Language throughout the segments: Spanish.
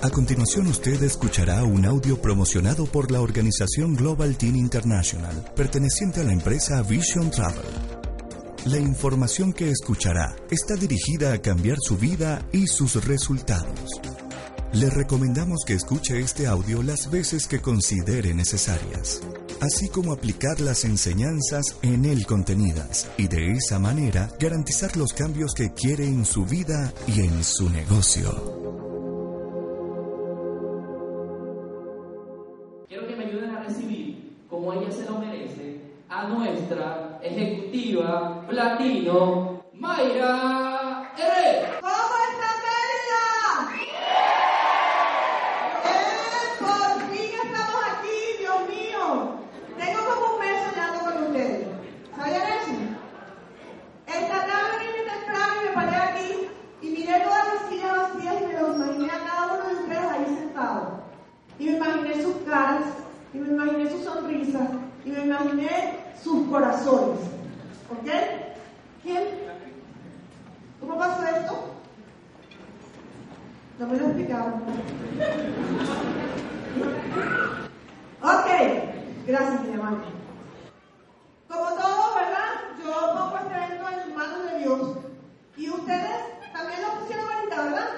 A continuación usted escuchará un audio promocionado por la organización Global Team International, perteneciente a la empresa Vision Travel. La información que escuchará está dirigida a cambiar su vida y sus resultados. Le recomendamos que escuche este audio las veces que considere necesarias, así como aplicar las enseñanzas en él contenidas y de esa manera garantizar los cambios que quiere en su vida y en su negocio. Ella se lo merece, a nuestra ejecutiva platino, Mayra Herrera. ¿Cómo está Mérida? Por fin estamos aquí, Dios mío. Tengo como un mes con ustedes. ¿Sabían eso? Esta tarde vine temprano y me paré aquí y miré todas las sillas vacías y me los imaginé a cada uno de ustedes ahí sentados. Y me imaginé sus caras y me imaginé su sonrisa y me imaginé sus corazones. ¿Ok? ¿Quién? ¿Cómo pasó esto? No me lo explicaron. ok, gracias, mi hermano. Como todo, ¿verdad? Yo pongo este evento en manos de Dios. Y ustedes también lo pusieron ahorita, ¿verdad?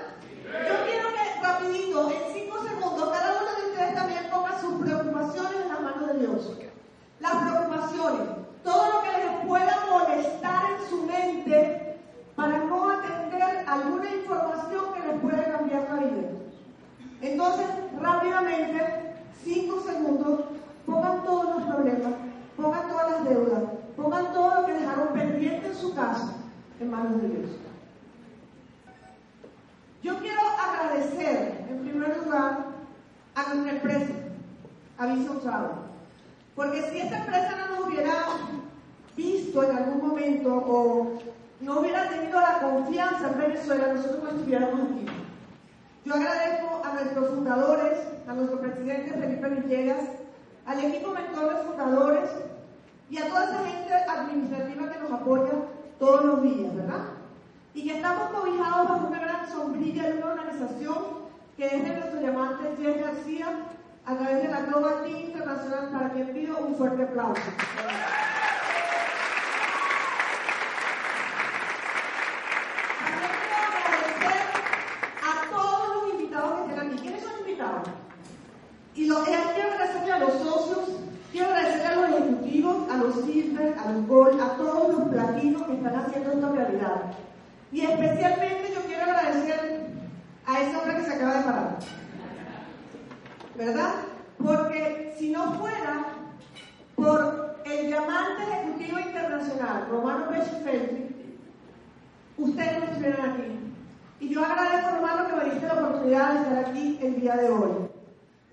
Yo quiero que rapidito, en cinco segundos, cada uno de ustedes también ponga sus preocupaciones en las manos de Dios. Las preocupaciones, todo lo que les pueda molestar en su mente para no atender alguna información que les pueda cambiar la vida. Entonces, rápidamente, cinco segundos, pongan todos los problemas, pongan todas las deudas, pongan todo lo que dejaron pendiente en su casa en manos de Dios. Yo quiero agradecer, en primer lugar, a nuestra empresa, Porque si esta empresa no nos hubiera visto en algún momento o no hubiera tenido la confianza en Venezuela, nosotros no estuviéramos aquí. Yo agradezco a nuestros fundadores, a nuestro presidente Felipe Villegas, al equipo mentor de fundadores y a toda esa gente administrativa que nos apoya todos los días, ¿verdad? Y que estamos cobijados bajo una gran sombrilla de una organización que es de nuestro llamante Jeff García a través de la Global Team Internacional, para quien pido un fuerte aplauso. Y lo, eh, quiero agradecerle a los socios, quiero agradecerle a los ejecutivos, a los silver, a los gold, a todos los platinos que están haciendo esto realidad. Y especialmente yo quiero agradecer a ese hombre que se acaba de parar. ¿Verdad? Porque si no fuera por el diamante ejecutivo internacional, Romano Feltri, ustedes no estuvieran aquí. Y yo agradezco, Romano, que me diste la oportunidad de estar aquí el día de hoy.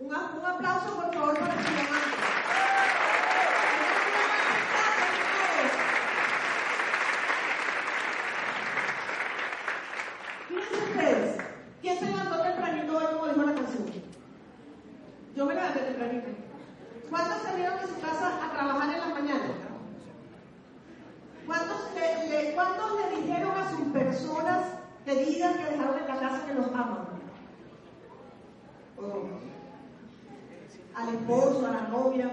Un, un aplauso, por favor, para su diamante. Fíjense ustedes, ¿quién se levantó tempranito hoy como dijo la canción? Yo me levanté tempranito. ¿Cuántos salieron de su casa a trabajar en la mañana? ¿Cuántos le, cuántos le dijeron a sus personas queridas que dejaron en la casa que los aman? Oh. Al esposo, a la novia.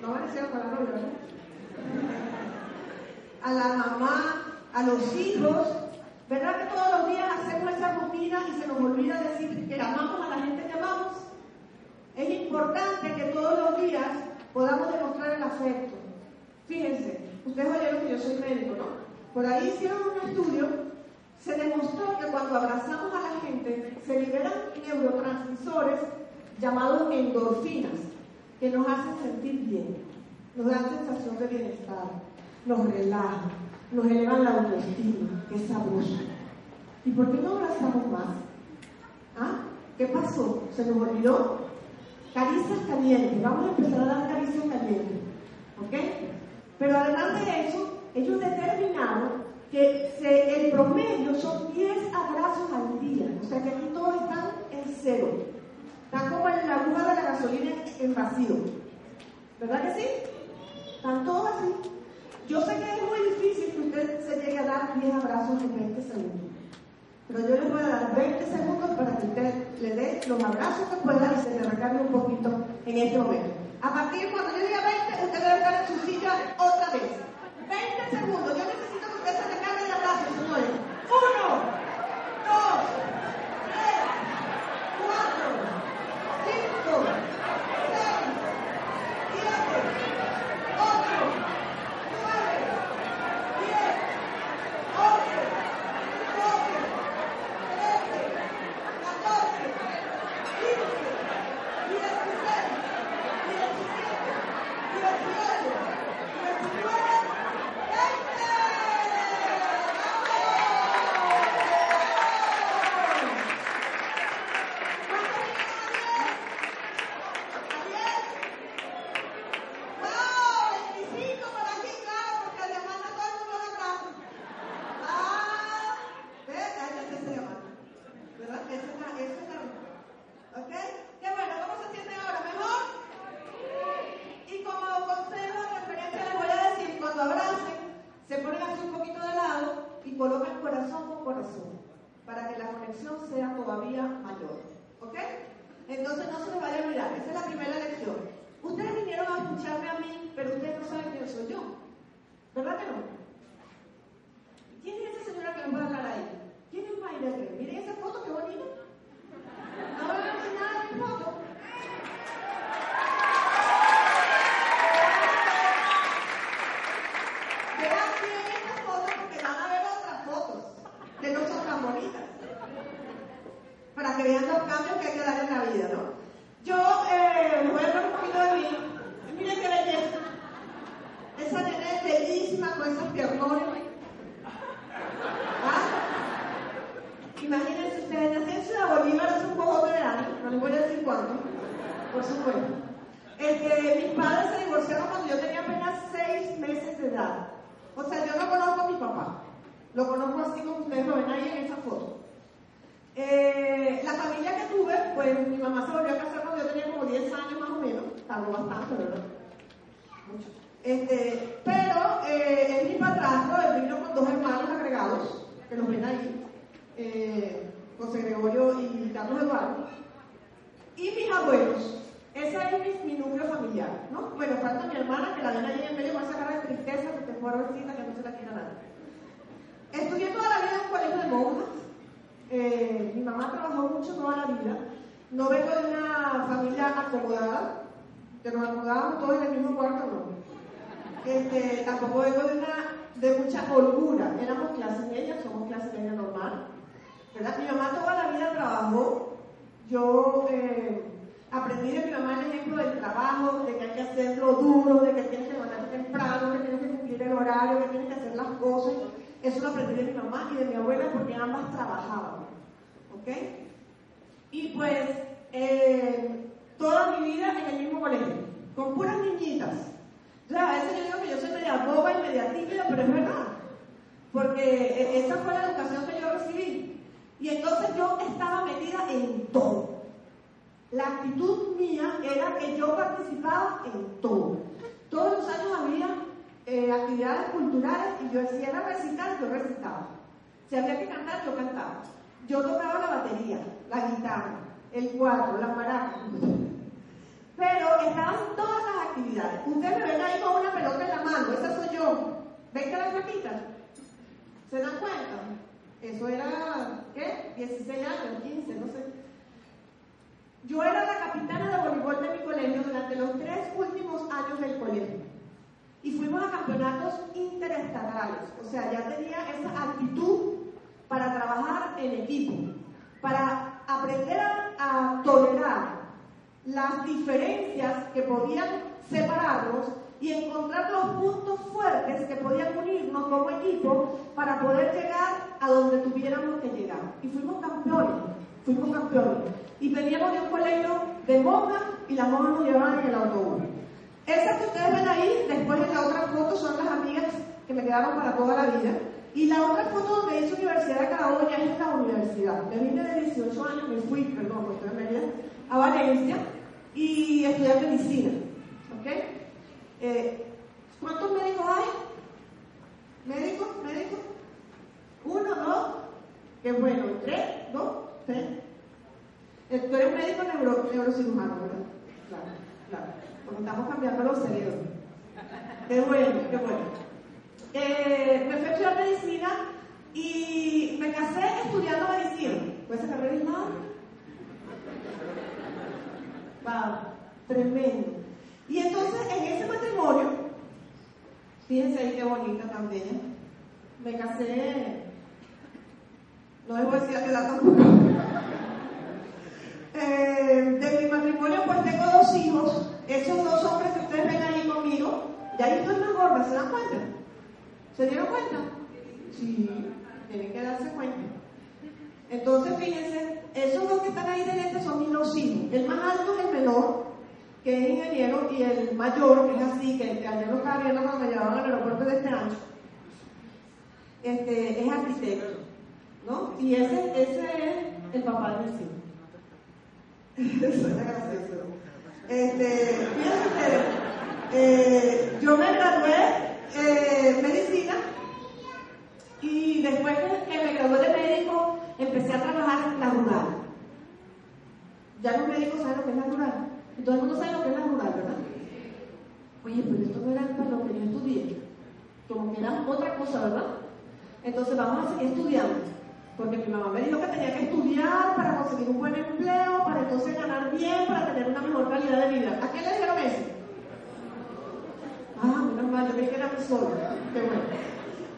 ¿No? Van a ser con la novia, ¿verdad? A la mamá, a los hijos. ¿Verdad que todos los días hacemos esa rutina y se nos olvida decir que amamos a la gente que amamos? Es importante que todos los días podamos demostrar el afecto. Fíjense, ustedes oyeron que yo soy médico, ¿no? Por ahí hicieron un estudio, se demostró que cuando abrazamos a la gente se liberan neurotransmisores llamados endorfinas, que nos hacen sentir bien, nos dan sensación de bienestar, nos relajan, nos elevan la autoestima, que sabroso. ¿Y por qué no abrazamos más? ¿Ah? ¿Qué pasó? ¿Se nos olvidó? Caricias calientes, vamos a empezar a dar caricias calientes. ¿Ok? Pero además de eso, ellos determinaron que el promedio son 10 abrazos al día. O sea que aquí todos están en cero. Están como en la aguja de la gasolina en vacío. ¿Verdad que sí? Están todos así. Yo sé que es muy difícil que usted se llegue a dar 10 abrazos en 20 segundos. Pero yo les voy a dar 20 segundos para que usted le dé los abrazos que pueda y se le recargue un poquito en este momento. A partir de cuando yo diga 20, usted debe estar en su silla otra vez. 20 segundos. Yo necesito que usted se recargue de abrazos, señores. Uno, dos, tres, cuatro, cinco, seis, siete. pelota. Ustedes me ven ahí con una pelota en la mano, esa soy yo. ¿Ven que la flaquita? ¿Se dan cuenta? Eso era, ¿qué? 16 años, 15, no sé. Yo era la capitana de voleibol de mi colegio durante los tres últimos años del colegio. Y fuimos a campeonatos interestatales. O sea, ya tenía esa actitud para trabajar en equipo, para aprender a, a tolerar las diferencias que podían separarnos y encontrar los puntos fuertes que podían unirnos como equipo para poder llegar a donde tuviéramos que llegar. Y fuimos campeones, fuimos campeones. Y veníamos de un colegio de monjas y las monjas nos llevaban en el autobús. Esas que ustedes ven ahí, después en la otra foto, son las amigas que me quedaron para toda la vida. Y la otra foto donde dice Universidad de Carabobo es esta universidad. Me vine de 18 años, me fui, perdón, me estoy a Valencia y estudié medicina. ¿Ok? Eh, ¿Cuántos médicos hay? ¿Médicos? ¿Médicos? ¿Uno, dos? Qué bueno. ¿Tres? ¿Dos? ¿Tres? Eh, tú eres médico neuro, neurocirujano, ¿verdad? Claro, claro. Porque estamos cambiando los cerebros. Qué bueno, qué bueno. Eh, me fui a estudiar medicina y me casé estudiando medicina. ¿Puede ser carrera Wow, tremendo. Y entonces en ese matrimonio, fíjense ahí qué bonita también, me casé, no a decir a qué edad tampoco. Eh, de mi matrimonio pues tengo dos hijos, esos dos hombres que ustedes ven ahí conmigo, ya ahí estoy más gorda, ¿se dan cuenta? ¿Se dieron cuenta? Sí, tienen que darse cuenta. Entonces, fíjense, esos dos que están ahí delante son mis dos hijos. El más alto es el menor, que es ingeniero, y el mayor, que es así, que ayer lo estaba viendo cuando me llevaban al aeropuerto de este año, este, es arquitecto. ¿no? Y ese, ese es el papá de. Eso es gracioso. Este, fíjense ustedes, eh, yo me gradué eh, medicina y después que me gradué de médico empecé a trabajar en la rural. Ya los médicos saben lo que es la rural. Todo el mundo sabe lo que es la rural, ¿verdad? Oye, pero esto no era para lo que yo estudié. Como que era otra cosa, ¿verdad? Entonces vamos a seguir estudiando. Porque mi mamá me dijo que tenía que estudiar para conseguir un buen empleo, para entonces ganar bien, para tener una mejor calidad de vida. ¿A qué le dijeron eso? Ah, menos mal, yo creí que era mi solo. Qué bueno.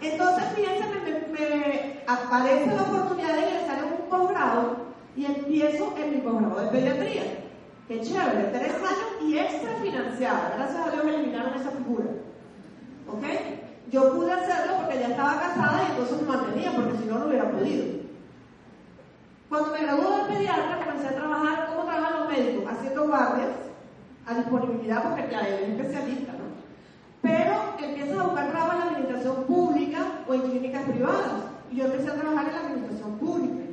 Entonces, fíjense, me, me, aparece la oportunidad de ingresar en un posgrado y empiezo en mi posgrado de pediatría. Qué chévere, tres años y extra financiada. Gracias a Dios me eliminaron esa figura. ¿Ok? Yo pude hacerlo porque ya estaba casada y entonces me mantenía, porque si no, no hubiera podido. Cuando me gradué de pediatra, comencé a trabajar, ¿cómo trabajan los médicos? Haciendo guardias a disponibilidad, porque ya él es especialista, ¿no? Pero empiezas a buscar trabajo en la administración pública o en clínicas privadas. Y yo empecé a trabajar en la administración pública.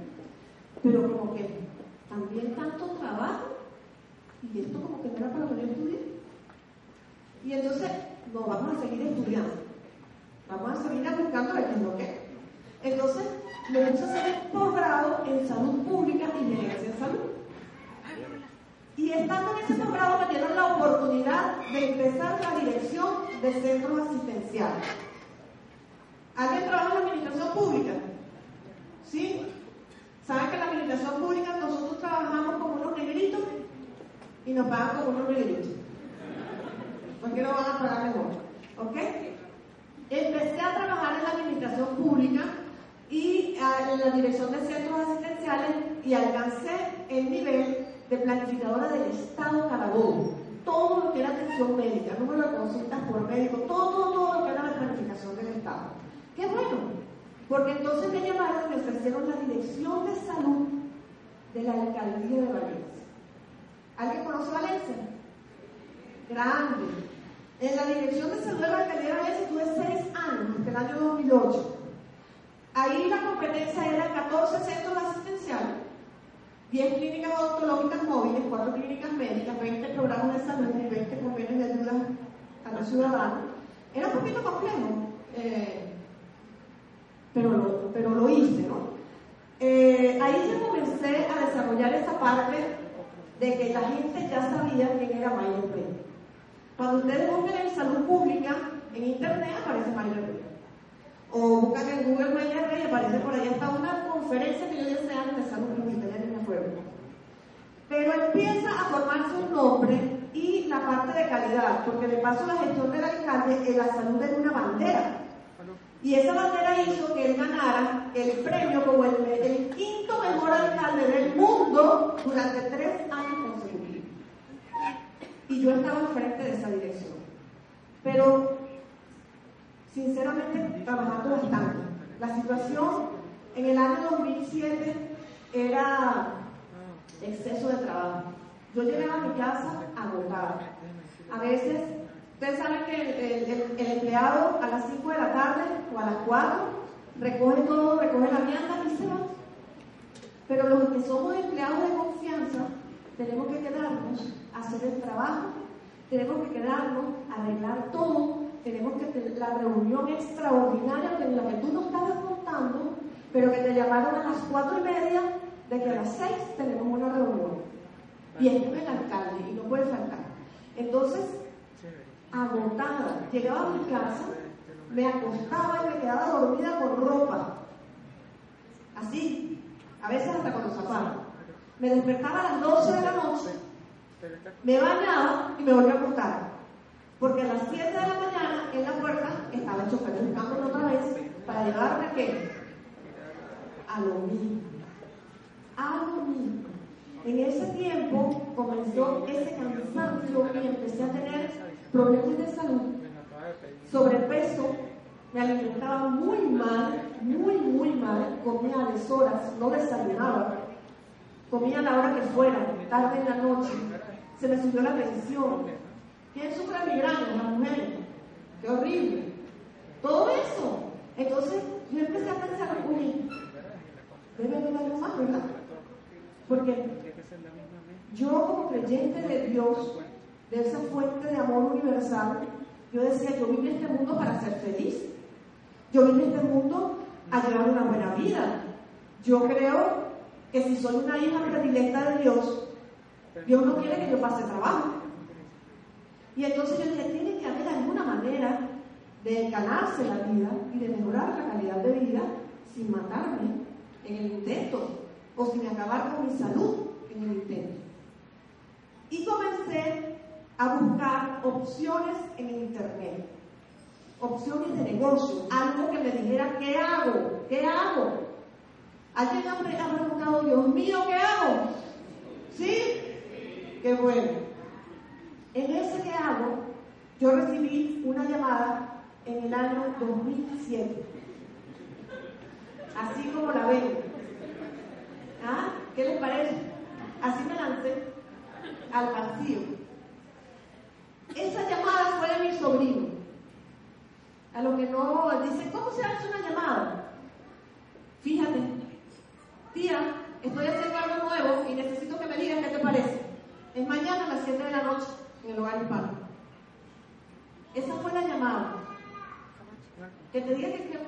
Pero como que también tanto trabajo y esto como que no era para poder estudiar. Y entonces, no, vamos a seguir estudiando. Vamos a seguir buscando el que que. Entonces, me puse a hacer un posgrado en salud pública y gerencia en salud. Y estando en ese posgrado me dieron la oportunidad de empezar la dirección de centros asistenciales. ¿Alguien trabaja en la administración pública? ¿Sí? ¿Saben que en la administración pública nosotros trabajamos como unos negritos y nos pagan como unos negritos? ¿Por qué no van a pagar mejor? ¿Ok? Empecé a trabajar en la administración pública y en la dirección de centros asistenciales y alcancé el nivel de planificadora del Estado Carabobo. Todo lo que era atención médica, número de consultas por médico, todo, todo, todo lo que era la planificación del Estado. Qué bueno, porque entonces me llamaron y me ofrecieron la dirección de salud de la alcaldía de Valencia. ¿Alguien conoce Valencia? Grande. En la dirección de salud de la de Valencia tuve seis años, hasta el año 2008. Ahí la competencia era 14 centros asistenciales 10 clínicas odontológicas móviles, 4 clínicas médicas, 20 programas de salud y 20 convenios de ayuda a los ciudadanos. Era un poquito complejo, eh, pero, lo, hice, ¿no? Eh, ahí yo comencé a desarrollar esa parte de que la gente ya sabía quién era Mayer Rey. Cuando ustedes buscan en salud pública, en internet aparece Mayer Rey. O buscan en Google Mayer Rey, aparece por ahí hasta una conferencia que yo di hace años de salud pública, pero empieza a formarse un nombre y la parte de calidad, porque de paso la gestión del alcalde en la salud es una bandera. Y esa bandera hizo que él ganara el premio como el, quinto mejor alcalde del mundo durante tres años consecutivos. Y yo estaba al frente de esa dirección. pero sinceramente trabajando bastante. La situación en el año 2007 era exceso de trabajo. Yo llegaba a mi casa agotada. A veces, ustedes saben que el, empleado a las 5 de la tarde o a las 4 recoge todo, recoge la vianda y se va. Pero los que somos empleados de confianza, tenemos que quedarnos a hacer el trabajo, tenemos que quedarnos a arreglar todo, tenemos que tener la reunión extraordinaria en la que tú no estabas contando, pero que te llamaron a las cuatro y media de que a las seis tenemos una reunión. Viene el alcalde y no puede faltar. Entonces, agotada, llegaba a mi casa, me acostaba y me quedaba dormida con ropa. Así, a veces hasta con los zapatos. Me despertaba a las 12 de la noche, me bañaba y me volvía a acostar. Porque a las 7 de la mañana en la puerta estaba el chofer buscándome otra vez para llevarme qué? A lo mismo. A lo mismo. En ese tiempo comenzó ese cansancio y empecé a tener problemas de salud, sobrepeso, me alimentaba muy mal, muy, muy mal, comía a deshoras, no desayunaba, comía a la hora que fuera, tarde en la noche, se me subió la tensión. ¿Quién sufre migraña? La mujer. Qué horrible. Todo eso. Entonces yo empecé a pensar, uy, debe haber algo más, ¿verdad? Porque yo como creyente de Dios, de esa fuente de amor universal, yo decía, yo vine a este mundo para ser feliz. Yo vine a este mundo a llevar una buena vida. Yo creo que si soy una hija predilecta de Dios, Dios no quiere que yo pase trabajo. Y entonces yo dije, tiene que haber alguna manera de ganarse la vida y de mejorar la calidad de vida sin matarme en el intento o sin acabar con mi salud en el intento. Y comencé a buscar opciones en Internet, opciones de negocio, algo que me dijera, ¿qué hago? ¿Qué hago? ¿Alguien ha preguntado, Dios mío, ¿qué hago? ¿Sí? Qué bueno. En ese que hago, yo recibí una llamada en el año 2007. Así como la ven. ¿Ah? ¿Qué les parece? Así me lancé al vacío. Esa llamada fue de mi sobrino. A lo que no, dice, ¿cómo se hace una llamada? Fíjate, tía, estoy haciendo algo nuevo y necesito que me digas qué te parece. Es mañana a las 7 de la noche en el hogar hispano. Esa fue la llamada. Que te diga que,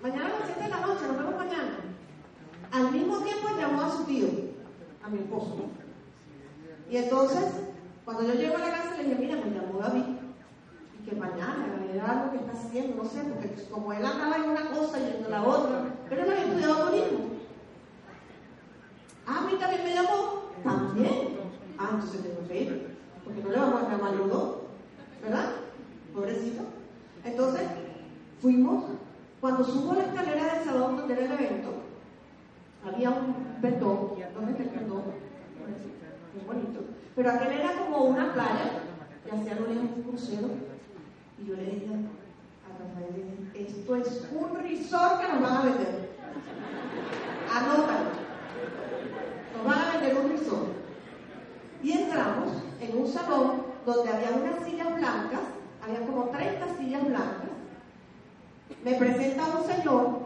mañana a las 7 de la noche, nos vemos mañana. Al mismo tiempo llamó a su tío, a mi esposo. Y entonces, cuando yo llego a la casa, le dije, mira, me llamó David. Y que mañana, era algo que está haciendo, no sé, porque como él andaba en una cosa y en la otra, pero él había estudiado turismo. Ah, a mí también me llamó. También. Ah, entonces tengo que ir. Porque no le vamos a llamar los dos. ¿Verdad? Pobrecito. Entonces, fuimos. Cuando subo la escalera del salón donde era el evento, había un betón. ¿Dónde está el betón? Muy bonito. Pero aquel era como una playa. Y hacía lo un crucero. Y yo le dije a Rafael, esto es un resort que nos van a vender. Anótalo. Nos van a vender un resort. Y entramos en un salón donde había unas sillas blancas, había como 30 sillas blancas. Me presenta un señor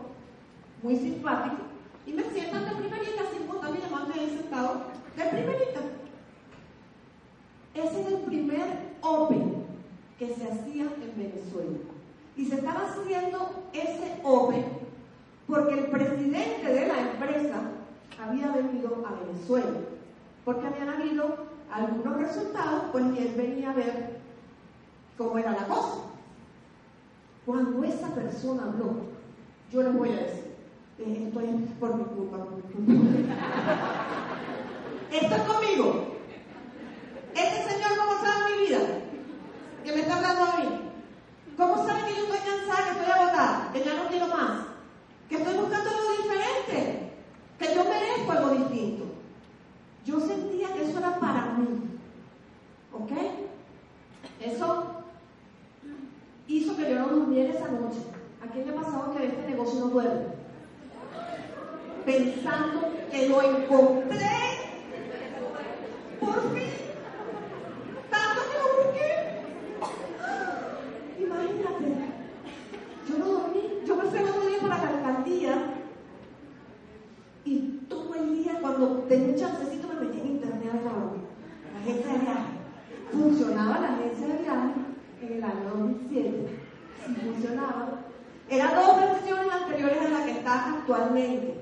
muy simpático y me sientan de primerita, sin contar mi llamante ahí sentado, de primerita. Ese es el primer Open que se hacía en Venezuela. Y se estaba haciendo ese Open porque el presidente de la empresa había venido a Venezuela, porque habían habido algunos resultados, pues él venía a ver cómo era la cosa. Cuando esa persona habló, yo les voy a decir, eh, esto es por mi culpa, por mi culpa. esto es conmigo. que me está hablando a mí. ¿Cómo sabe que yo estoy cansada, que estoy agotada, que ya no quiero más? Que estoy buscando algo diferente, que yo merezco algo distinto. Yo sentía que eso era para mí. ¿Ok? Eso hizo que yo no durmiera esa noche. ¿A quién le ha pasado que este negocio no duerme? Pensando que lo encontré. Por fin. Tanto que lo busqué. Yo no dormí. Yo fui el otro día para la alcaldía. Y todo el día, cuando tenía un chancecito, me metí en internet a la agencia de viaje. Funcionaba la agencia de viaje en el año 2007. Sí, funcionaba. Eran dos versiones anteriores a la que están actualmente.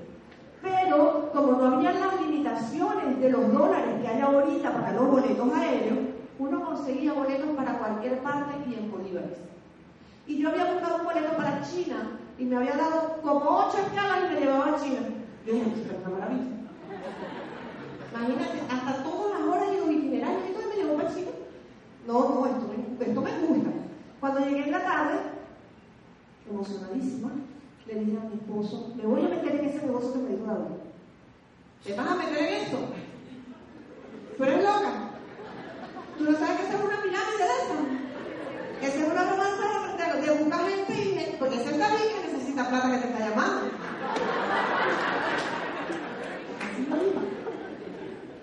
Pero como no había las limitaciones de los dólares que hay ahorita para los boletos aéreos, uno conseguía boletos para cualquier parte y en bolívares. Y yo había buscado un boleto para China y me había dado como ocho escalas y me llevaba a China. Yo dije, es una maravilla. Imagínate, hasta todas las horas y los itinerarios, ¿esto me llevó para China? No, no, esto me, esto me gusta. Cuando llegué en la tarde, emocionadísima, le dije a mi esposo, me voy a meter en ese negocio que me dijo David. ¿Te vas a meter en eso? ¿Tú eres loca? ¿Tú no sabes que esa es una pirámide de esa? Esa es una porque ese es David que necesita plata que te está llamando.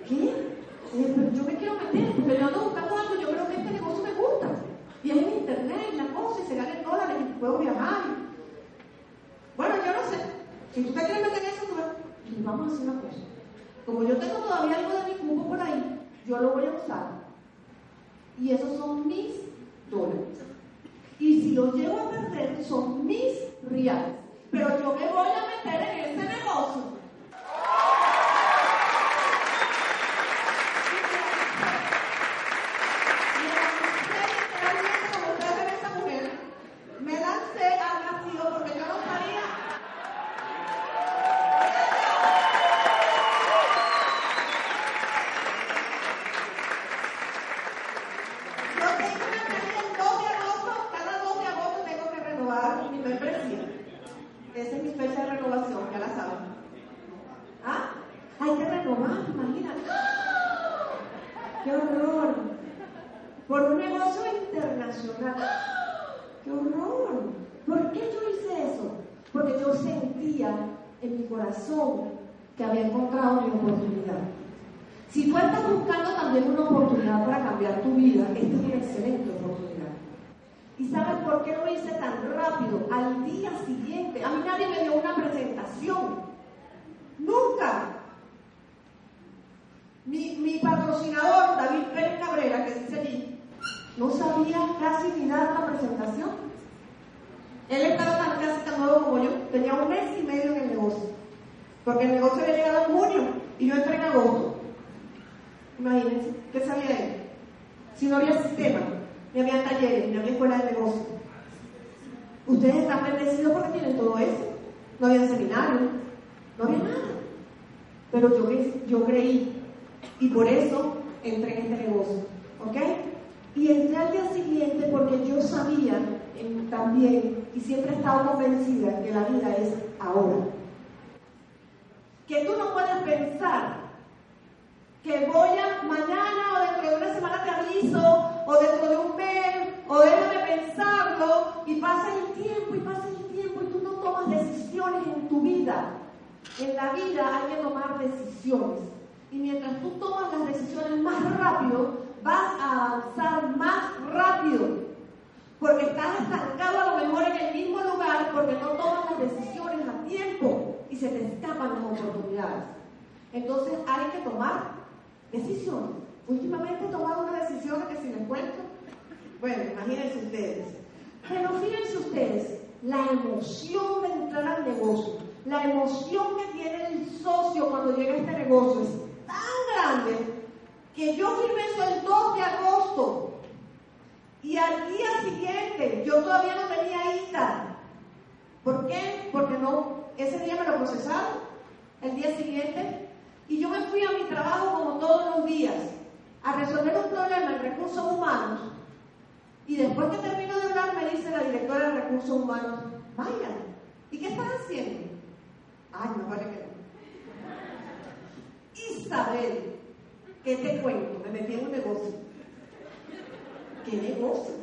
¿Qué? Pero yo me quiero meter, porque yo ando buscando algo, yo creo que este negocio me gusta. Y es en internet, la cosa, y se gana dólares, y puedo viajar. Bueno, yo no sé. Si tú te quieres meter en eso, tú vamos a hacer una cosa. Como yo tengo todavía algo de mi cubo por ahí, yo lo voy a usar. Y esos son mis dólares. Y si lo llevo a perder, son mis reales. Pero yo me voy a meter en ese negocio. Me lancé al vacío porque yo no sabía. Yo tengo una tarea el 2 de agosto, cada 2 de agosto tengo que renovar mi membresía. Esa es mi fecha de renovación, ya la saben. ¿Ah? Hay que renovar, imagínate. ¡Ah! ¡Qué horror! Por un negocio internacional. ¡Ah! ¡Qué horror! ¿Por qué yo hice eso? Porque yo sentía en mi corazón que había encontrado mi oportunidad. Si tú estás buscando también una oportunidad para cambiar tu vida, esta es una excelente oportunidad. ¿Y sabes por qué lo hice tan rápido? Al día siguiente, a mí nadie me dio una presentación. Nunca. Mi, mi patrocinador, David Pérez Cabrera, que dice allí, no sabía casi ni dar la presentación. Él nuevo como yo, tenía un mes y medio en el negocio. Porque el negocio había llegado en junio y yo entré en agosto. Imagínense, ¿qué sabía él? Si no había sistema, ni había talleres, ni había escuela de negocio. Ustedes están bendecidos porque tienen todo eso. No había seminario, no había nada. Pero yo, yo creí y por eso entré en este negocio. ¿Ok? Y entré al día siguiente porque yo sabía también y siempre he estado convencida que la vida es ahora. Que tú no puedes pensar que voy a mañana o dentro de una semana te aviso o dentro de un mes o déjame pensarlo y pasa el tiempo y pasa el tiempo y tú no tomas decisiones en tu vida. En la vida hay que tomar decisiones. Y mientras tú tomas las decisiones más rápido, vas a avanzar más rápido. Porque estás estancado a lo mejor en el mismo lugar porque no tomas las decisiones a tiempo y se te escapan las oportunidades. Entonces hay que tomar decisiones. Últimamente he tomado una decisión que si les cuento, bueno, imagínense ustedes. Pero fíjense ustedes, la emoción de entrar al negocio, la emoción que tiene el socio cuando llega a este negocio es tan grande que yo firmé eso el 2 de agosto y al día siguiente yo todavía no tenía ITA. ¿Por qué? Porque no, ese día me lo procesaron, el día siguiente, y yo me fui a mi trabajo como todos los días a resolver un problema en recursos humanos. Y después que termino de hablar, me dice la directora de recursos humanos, vaya, ¿y qué estás haciendo? Ay, me parece que no. Isabel, ¿qué te cuento? Me metí en un negocio. ¿Qué negocio?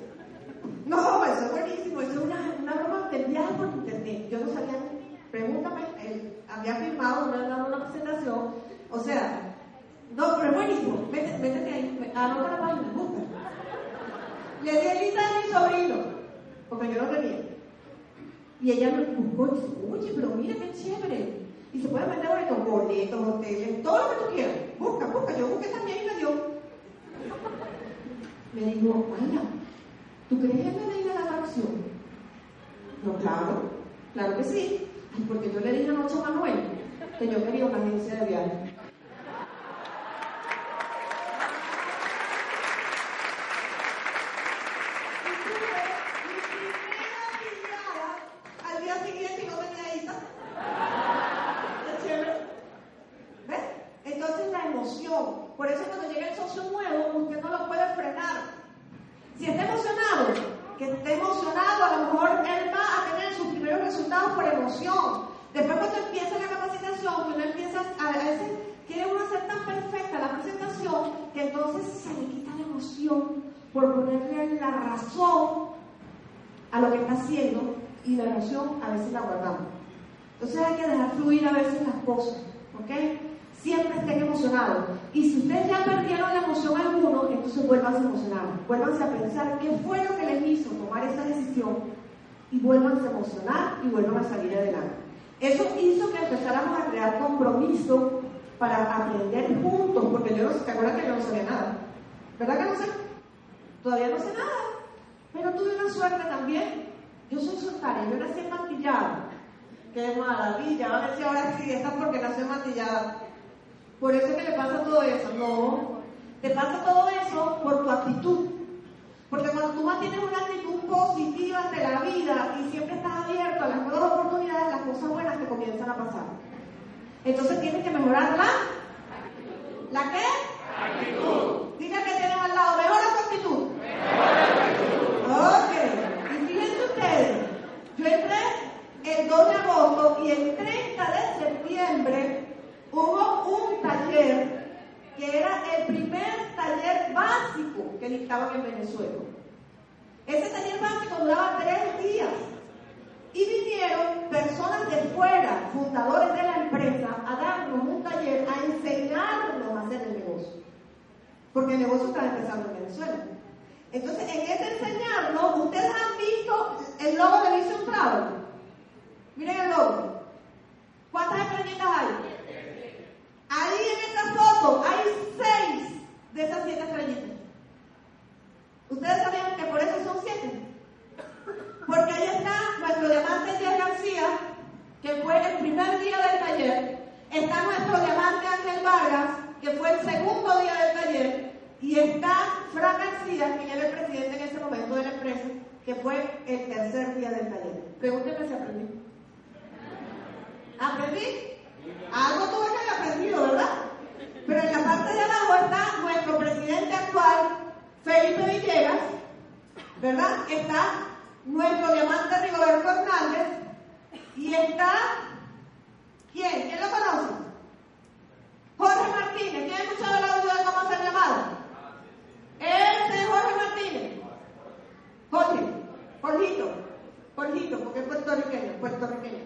No, eso es buenísimo, eso es una, una broma del viaje por internet. Yo no sabía, pregúntame, a había firmado, había dado una presentación. O sea, no, pero es buenísimo. Métete, métete ahí, anota la página, busca. Le di el de mi sobrino, porque yo no tenía. Y ella me buscó y dice, oye, pero mira qué chévere. Y se puede vender boletos, boletos, hoteles, todo lo que tú quieras. Busca, busca. Yo busqué también y me dio. Me dijo, Mayra, ¿tú crees que me a la atracción? No, claro, claro que sí. Porque yo le dije anoche a Manuel que yo quería una agencia de viajes. Por eso cuando llega el socio nuevo, usted no lo puede frenar. Si está emocionado, que esté emocionado, a lo mejor él va a tener sus primeros resultados por emoción. Después cuando empieza la capacitación, que uno empieza a, veces quiere uno hacer tan perfecta la presentación que entonces se le quita la emoción por ponerle la razón a lo que está haciendo y la emoción a veces la guardamos. Entonces hay que dejar fluir a veces las cosas, ¿ok? Siempre estén emocionados. Y si ustedes ya perdieron la emoción alguno, entonces vuelvan a emocionar. Vuelvan a pensar qué fue lo que les hizo tomar esa decisión y vuelvan a emocionar y vuelvan a salir adelante. Eso hizo que empezáramos a crear compromiso para aprender juntos, porque yo no sé, ¿te acuerdas que yo no sabía nada? ¿Verdad que no sé? Todavía no sé nada. Pero tuve una suerte también. Yo soy soltaria, yo nací mantillada. Qué maravilla, a ver si ahora sí, esta porque nació mantillada. Por eso que le pasa todo eso. No, te pasa todo eso por tu actitud. Porque cuando tú mantienes una actitud positiva ante la vida y siempre estás abierto a las nuevas oportunidades, las cosas buenas te comienzan a pasar. Entonces tienes que mejorar la ¿La qué? Actitud. Diga que tienes al lado, mejora tu actitud. Ok. Y fíjense ustedes, yo entré el 2 de agosto y el 30 de septiembre hubo un taller que era el primer taller básico que dictaban en Venezuela. Ese taller básico duraba tres días y vinieron personas de fuera, fundadores de la empresa, a darnos un taller, a enseñarnos a hacer el negocio. Porque el negocio estaba empezando en Venezuela. Entonces, en ese enseñarnos, ustedes han visto el logo de Vision Travel. Miren el logo. ¿Cuántas estrellitas hay? Ahí en esta foto hay seis de esas siete estrellitas. ¿Ustedes sabían que por eso son siete? Porque ahí está nuestro diamante Díaz García, que fue el primer día del taller. Está nuestro diamante Ángel Vargas, que fue el segundo día del taller. Y está Fran García, que era el presidente en ese momento de la empresa, que fue el tercer día del taller. Pregúntenme si aprendí. ¿Aprendí? Algo tuve que haber aprendido, ¿verdad? Pero en la parte de abajo está nuestro presidente actual, Felipe Villegas, ¿verdad? Está nuestro diamante Rigoberto Hernández y está, ¿quién? ¿Quién lo conoce? Jorge Martínez. ¿Quién ha escuchado el audio de cómo se llamado? Ese es Jorge Martínez. Jorge, Jorgito, Jorgito, porque es puertorriqueño, puertorriqueño.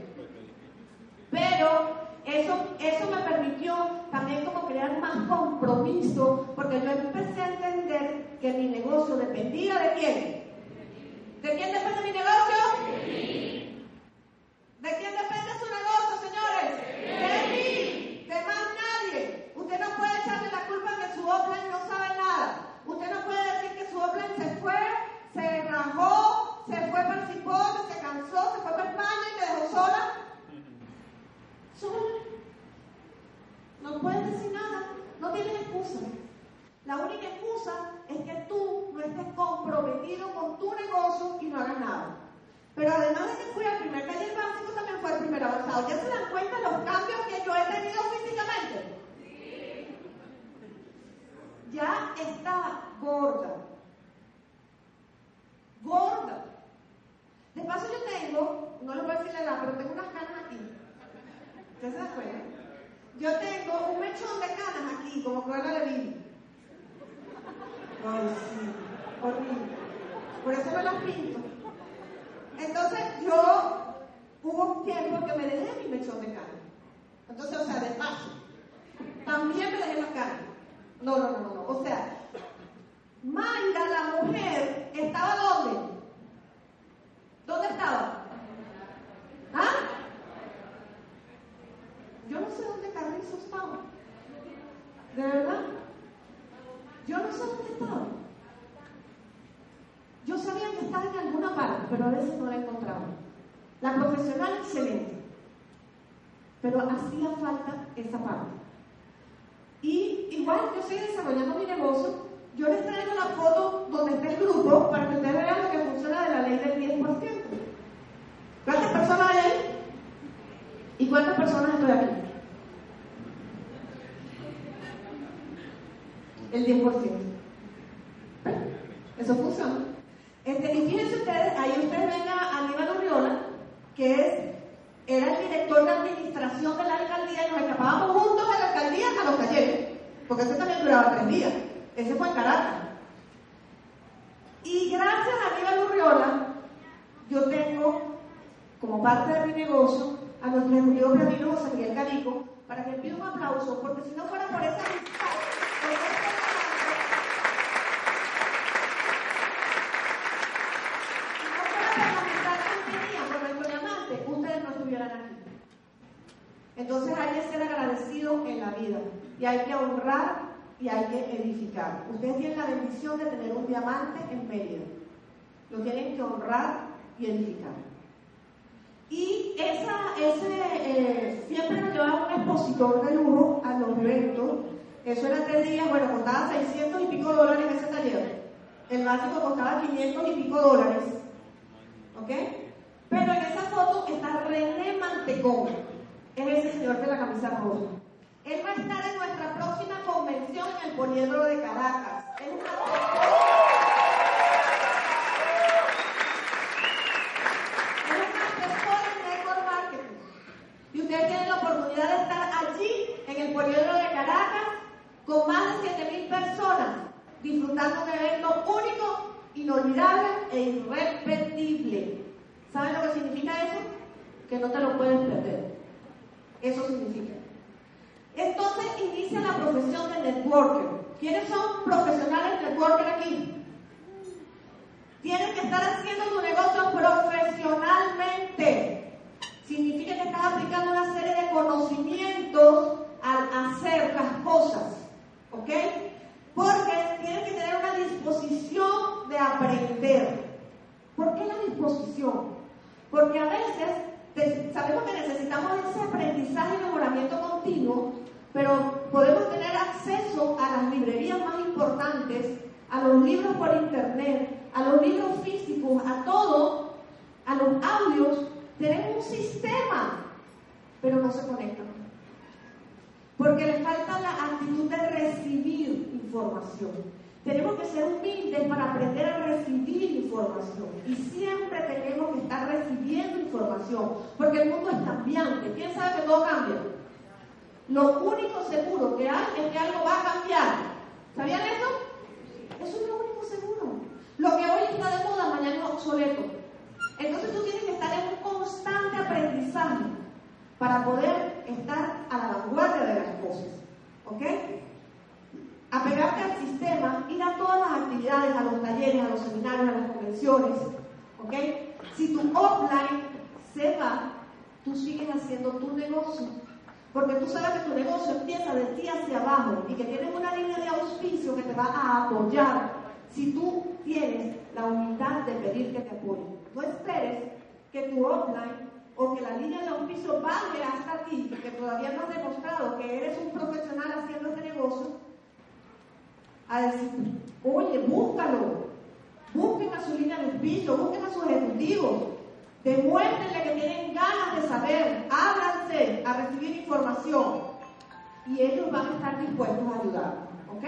Pero eso, eso me permitió también como crear más compromiso, porque yo empecé a entender que mi negocio dependía de quién. ¿De quién depende mi negocio? ¿De quién depende su negocio, señores? De mí, de más nadie. Usted no puede echarle la culpa que su offline no sabe nada. Usted no puede decir que su offline se fue, se rajó, se fue para el cipote, se cansó, se fue para España y me dejó sola. Sola. No puedes decir nada. No tienes excusa. La única excusa es que tú no estés comprometido con tu negocio y no hagas nada. Pero además de que fui al primer taller básico, también fue el primer avanzado. ¿Ya se dan cuenta los cambios que yo he tenido físicamente? Ya estaba gorda. Gorda. De paso yo tengo, no les voy a decir la pero tengo unas canas aquí. ¿Ustedes se? Yo tengo un mechón de canas aquí, como Cruella de Vil. Ay, sí, horrible. Por eso me las pinto. Entonces yo hubo un tiempo que me dejé mi mechón de canas. Entonces, o sea, de paso. También me dejé la cara. No, no, no, no. O sea, Mayra, la mujer, ¿estaba dónde? ¿Dónde estaba? ¿Ah? Yo no sé dónde Carrizo estaba. ¿De verdad? Yo no sé dónde estaba. Yo sabía que estaba en alguna parte, pero a veces no la encontraba. La profesional, excelente. Pero hacía falta esa parte. Y igual yo estoy desarrollando mi negocio, yo les traigo la foto donde está el grupo para que ustedes vean lo que funciona de la ley del 10%. ¿Cuántas personas hay? ¿Y cuántas personas estoy aquí? El 10%. Eso funciona. Este, y fíjense ustedes, ahí ustedes ven a Aníbal Urriola, que es, era el director de administración de la alcaldía y nos escapábamos juntos de la alcaldía a los talleres, porque ese también duraba tres días. Ese fue en Caracas. Y gracias a Aníbal Urriola, yo tengo como parte de mi negocio a nuestro ejecutivo premio José Miguel Carico, para que pida un aplauso, porque si no fuera por esa amistad, por esa ustedes no estuvieran aquí. Entonces hay que ser agradecido en la vida y hay que honrar y hay que edificar. Ustedes tienen la bendición de tener un diamante en Mérida. Lo tienen que honrar y edificar. Y esa, ese, eh, siempre nos llevaba un expositor de lujo a los eventos. Eso era tres días, bueno, costaba 600 y pico dólares ese taller. El básico costaba 500 y pico dólares. ¿Ok? Pero en esa foto está René Mantecón. Es ese señor de la camisa roja. Él va a estar en nuestra próxima convención en el Poliedro de Caracas. Es Y ustedes tienen la oportunidad de estar allí, en el Poliedro de Caracas, con más de 7.000 personas, disfrutando un evento único, inolvidable e irrepetible. ¿Saben lo que significa eso? Que no te lo puedes perder. Eso significa. Entonces inicia la profesión de networker. ¿Quiénes son profesionales networker aquí? Tienen que estar haciendo tu negocio profesionalmente. Significa que estás aplicando una serie de conocimientos al hacer las cosas. ¿Ok? Porque tienes que tener una disposición de aprender. ¿Por qué la disposición? Porque a veces sabemos que necesitamos ese aprendizaje y mejoramiento continuo, pero podemos tener acceso a las librerías más importantes, a los libros por internet, a los libros físicos, a todo, a los audios. Tenemos un sistema, pero no se conectan. Porque le falta la actitud de recibir información. Tenemos que ser humildes para aprender a recibir información. Y siempre tenemos que estar recibiendo información. Porque el mundo es cambiante. ¿Quién sabe que todo cambia? Lo único seguro que hay es que algo va a cambiar. ¿Sabían eso? Eso es lo único seguro. Lo que hoy está de moda, mañana es obsoleto. Entonces tú tienes que estar en un constante aprendizaje para poder estar a la vanguardia de las cosas. ¿Ok? apegarte al sistema, ir a todas las actividades, a los talleres, a los seminarios, a las convenciones, ¿ok? Si tu offline se va, tú sigues haciendo tu negocio. Porque tú sabes que tu negocio empieza de ti hacia abajo y que tienes una línea de auspicio que te va a apoyar si tú tienes la humildad de pedir que te apoyen. No esperes que tu offline o que la línea de auspicio baje hasta ti, que todavía no has demostrado que eres un profesional haciendo este negocio, a decir, oye, búscalo, busquen a su línea de piso, busquen a sus ejecutivos, demuéstrenle que tienen ganas de saber, ábranse a recibir información y ellos van a estar dispuestos a ayudar, ¿ok?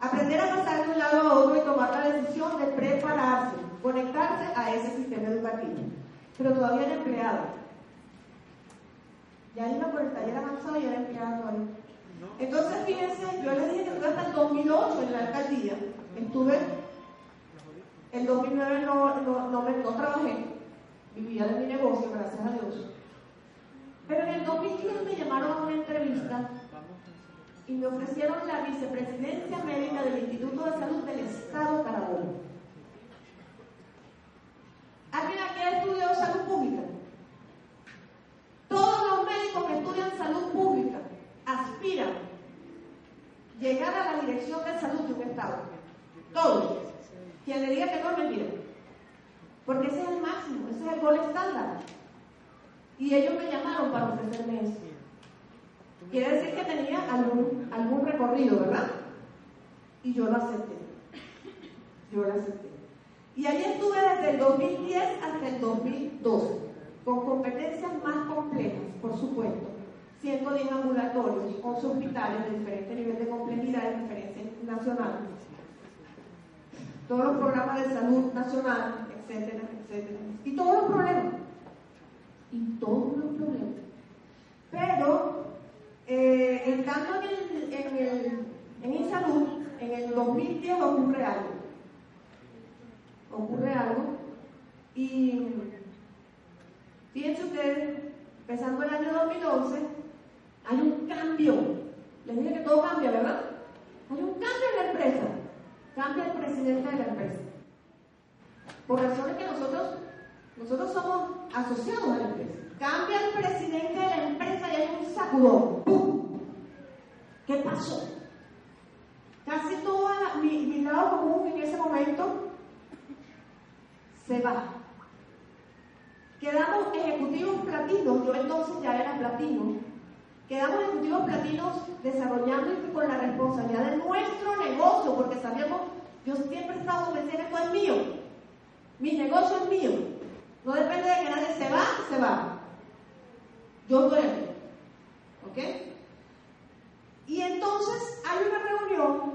Aprender a pasar de un lado a otro y tomar la decisión de prepararse, conectarse a ese sistema educativo. Pero todavía era empleado. Ya iba por el taller avanzado y era empleado ahí. Entonces, fíjense, yo les dije que estuve hasta el 2008 en la alcaldía. Estuve, el 2009 no, no, no, no trabajé, vivía de mi negocio, gracias a Dios. Pero en el 2010 me llamaron a una entrevista y me ofrecieron la vicepresidencia médica del Instituto de Salud del Estado Carabobo. ¿Alguien aquí ha estudiado salud pública? Todos los médicos que estudian salud pública aspiran llegar a la dirección de salud de un Estado. Todos. Quien le diga que no es mentira. Porque ese es el máximo, ese es el gol estándar. Y ellos me llamaron para ofrecerme eso. Quiere decir que tenía algún, algún recorrido, ¿verdad? Y yo lo acepté. Yo lo acepté. Y ahí estuve desde el 2010 hasta el 2012, con competencias más complejas, por supuesto. 110 ambulatorios, 11 hospitales de diferente nivel de complejidad y referencia nacional. Todos los programas de salud nacional, etcétera, etcétera. Y todos los problemas. Y todos los problemas. Pero eh, entrando en, el, en, el, salud, en el 2010 ocurre algo. Ocurre algo. Y fíjense ustedes, empezando el año 2011, hay un cambio. Les dije que todo cambia, ¿verdad? Hay un cambio en la empresa. Cambia el presidente de la empresa. Por razones que nosotros, nosotros somos asociados a la empresa. Cambia el presidente de la empresa y hay un sacudón. ¡Pum! ¿Qué pasó? Casi todo mi, mi lado común en ese momento se va. Quedamos ejecutivos platinos, yo entonces ya era platino. Quedamos ejecutivos platinos desarrollando y con la responsabilidad de nuestro negocio, porque sabíamos, yo siempre he estado convencida esto es mío. Mi negocio es mío. No depende de que nadie se va, se va. Yo duermo. ¿Ok? Y entonces hay una reunión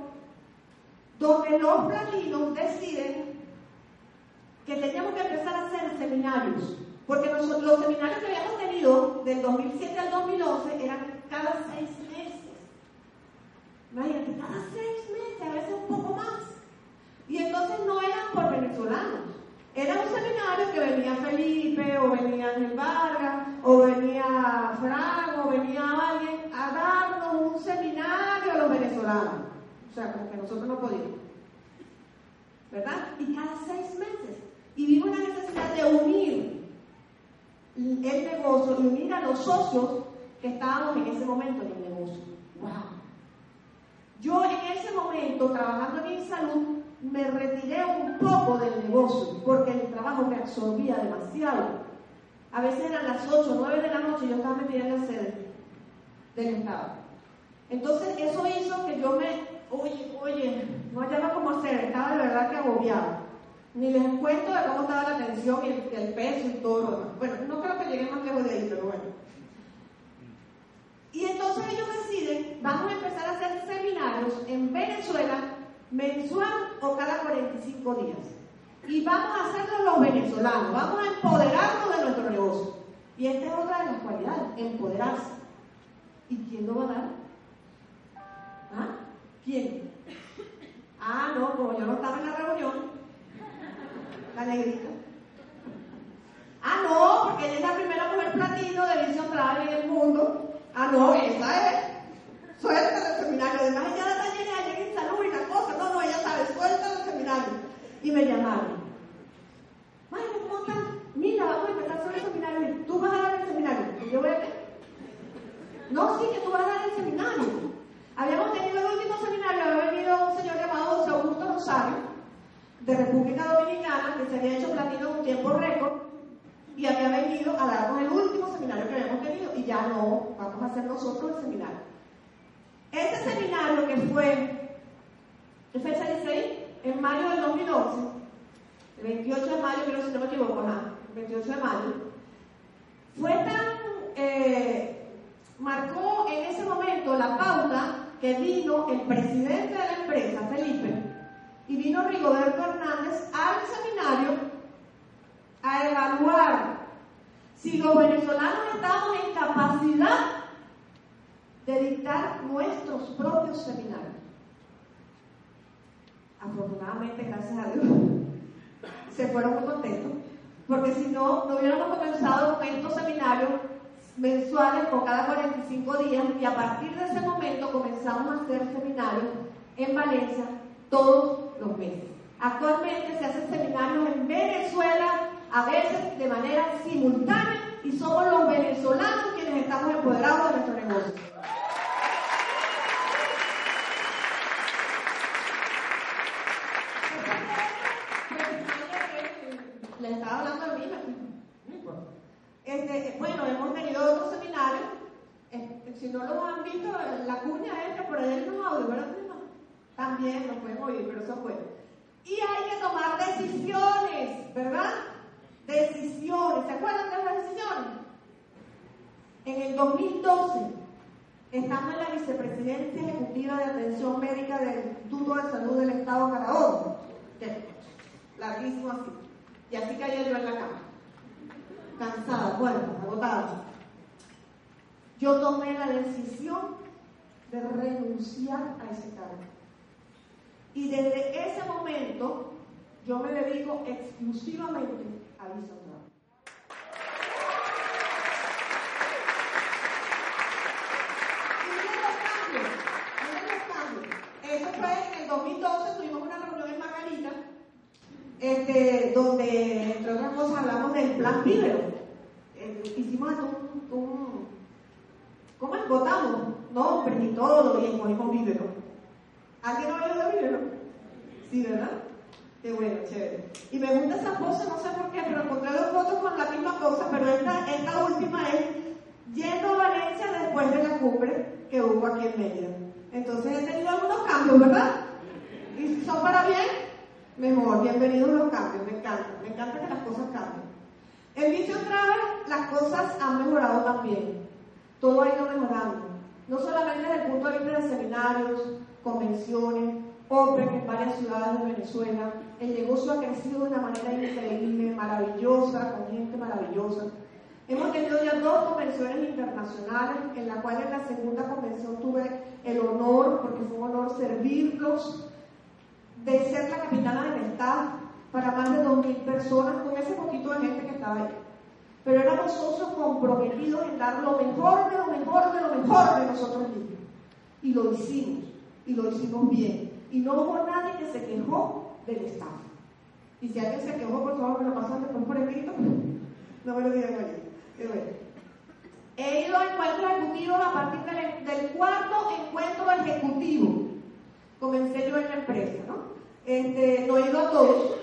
donde los platinos deciden que teníamos que empezar a hacer seminarios. Porque los, seminarios que habíamos tenido del 2007 al 2011 eran cada seis meses. Imagínate, cada seis meses, a veces un poco más. Y entonces no eran por venezolanos era un seminario que venía Felipe, o venía Ángel Vargas, o venía Frank, o venía alguien a darnos un seminario a los venezolanos. O sea, como que nosotros no podíamos. ¿Verdad? Y cada seis meses. Y vimos la necesidad de unir el negocio y unir a los socios que estábamos en ese momento en el negocio. ¡Wow! Yo en ese momento, trabajando en salud, me retiré un poco del negocio porque el trabajo me absorbía demasiado. A veces eran las 8 o 9 de la noche y yo estaba metida en la sede del Estado. Entonces eso hizo que yo me, oye, oye, no hallaba cómo hacer, estaba de verdad que agobiada. Ni les cuento de cómo estaba la tensión y el, peso y todo lo demás. Bueno, no creo que llegué más lejos de ahí, pero bueno. Y entonces ellos deciden, vamos a empezar a hacer seminarios en Venezuela mensual o cada 45 días. Y vamos a hacerlo los venezolanos, vamos a empoderarnos de nuestro negocio. Y esta es otra de las cualidades, empoderarse. ¿Y quién lo va a dar? ¿Ah? ¿Quién? Ah, no, como yo no estaba en la reunión, la negrita. Ah, no, porque ella es la primera mujer platino de Vision Travel en el mundo. Ah, no, esa es. Suelta el seminario. Además, ella la llena allá en salud. No, no, ella sabe, suelta el seminario. Y me llamaron. Mario, ¿cómo? Mira, vamos a empezar sobre el seminario. ¿Tú vas a dar el seminario? ¿Y yo voy a? No, sí, que tú vas a dar el seminario. Habíamos tenido el último seminario, había venido un señor llamado José Augusto Rosario, de República Dominicana, que se había hecho platino un tiempo récord, y había venido a darnos el último seminario que habíamos tenido, y ya no, vamos a hacer nosotros el seminario. Ese seminario que fue, ¿qué fecha dice? En mayo del 2011, el 28 de mayo, creo si no me equivoco, nada, el 28 de mayo, fue tan, eh, marcó en ese momento la pauta que vino el presidente de la empresa, Felipe, y vino Rigoberto Hernández al seminario a evaluar si los venezolanos estábamos en capacidad de dictar nuestros propios seminarios. Afortunadamente, gracias a Dios, se fueron muy contentos, porque si no, no hubiéramos comenzado con estos seminarios mensuales por cada 45 días y a partir de ese momento comenzamos a hacer seminarios en Valencia todos los meses. Actualmente se hacen seminarios en Venezuela, a veces de manera simultánea, y somos los venezolanos quienes estamos empoderados de nuestro negocio. Este, bueno, hemos tenido otros seminarios. Este, si no lo han visto, la cuña que por ahí hay unos audios, ¿verdad? También lo pueden oír, pero eso fue. Y hay que tomar decisiones, ¿verdad? Decisiones. ¿Se acuerdan de las decisiones? En el 2012, estamos en la vicepresidencia ejecutiva de atención médica del Instituto de Salud del Estado de Carabobo. Larguísimo así. Y así caía yo en la cama. Cansada, muerta, agotada. Yo tomé la decisión de renunciar a ese cargo. Y desde ese momento yo me dedico exclusivamente a Vision Y miren los cambios, miren los cambios. Eso fue en el 2012, tuvimos una reunión en Margarita, este, donde entre otras cosas hablamos del plan Vivero. Eh, hicimos un, un, ¿cómo es? Votamos nombres y todo, y escogimos Vivero. ¿Alguien ha oído de Vivero? Sí, ¿verdad? Qué bueno, chévere. Y me gusta esa pose, no sé por qué, pero encontré dos fotos con la misma cosa, pero esta, esta última es yendo a Valencia después de la cumbre que hubo aquí en Mérida. Entonces he tenido algunos cambios, ¿verdad? Y son para bien, mejor. Bienvenidos los cambios, me encanta. Me encanta que las cosas cambien. En Vision Travel las cosas han mejorado también. Todo ha ido mejorando. No solamente desde el punto de vista de seminarios, convenciones, OPEC en varias ciudades de Venezuela. El negocio ha crecido de una manera increíble, maravillosa, con gente maravillosa. Hemos tenido ya dos convenciones internacionales, en la cual en la segunda convención tuve el honor, porque fue un honor servirlos, de ser la capitana del Estado para más de 2.000 personas, con ese poquito de gente que estaba ahí. Pero éramos socios comprometidos en dar lo mejor de lo mejor de lo mejor de nosotros mismos. Y lo hicimos y lo hicimos bien. Y no hubo nadie que se quejó del Estado. Y si alguien se quejó, por favor, me lo pasan después por escrito. No me lo digan allí. bueno. He ido a encuentros ejecutivos a partir del, cuarto encuentro ejecutivo. Comencé yo en la empresa, ¿no? Este, no he ido a todos,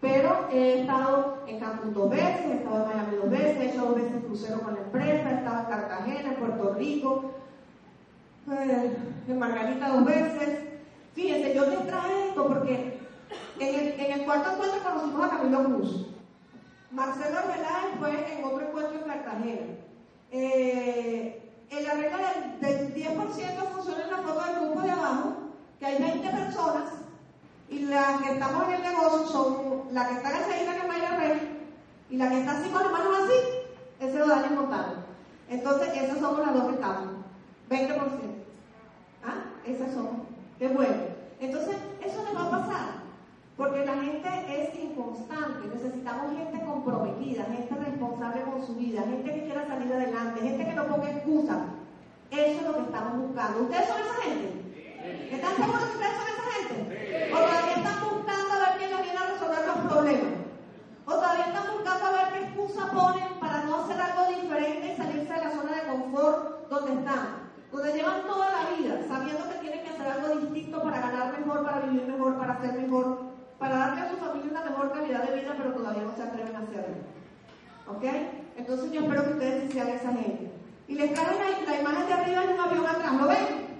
pero he estado en Cancún dos veces, he estado en Miami dos veces, he hecho dos veces crucero con la empresa, he estado en Cartagena, en Puerto Rico, eh, en Margarita dos veces. Fíjense, yo les traje esto porque en el, cuarto encuentro conocimos a Camilo Cruz. Marcelo Arbeláez fue en otro encuentro en Cartagena. Eh, en la regla del, 10% funciona en la foto del grupo de abajo, que hay 20 personas y las que estamos en el negocio son la que está agachadita que Mayra Rey y la que está así con las manos así, ese es Daniel Montano. Entonces, esas somos las dos que estamos. 20%. ¿Ah? Esas son. Qué bueno. Entonces, eso no va a pasar. Porque la gente es inconstante. Necesitamos gente comprometida, gente responsable con su vida, gente que quiera salir adelante, gente que no ponga excusa. Eso es lo que estamos buscando. ¿Ustedes son esa gente? ¿Están seguros que ustedes son esa gente? ¿O todavía están buscando a ver quién les viene a resolver los problemas? ¿O todavía están buscando a ver qué excusa ponen para no hacer algo diferente y salirse de la zona de confort donde están? donde llevan toda la vida sabiendo que tienen que hacer algo distinto para ganar mejor, para vivir mejor, para ser mejor, para darle a su familia una mejor calidad de vida, pero todavía no se atreven a hacerlo. ¿Ok? Entonces yo espero que ustedes sean esa gente. Y les traen la, la imagen de arriba de un avión atrás, ¿lo ven?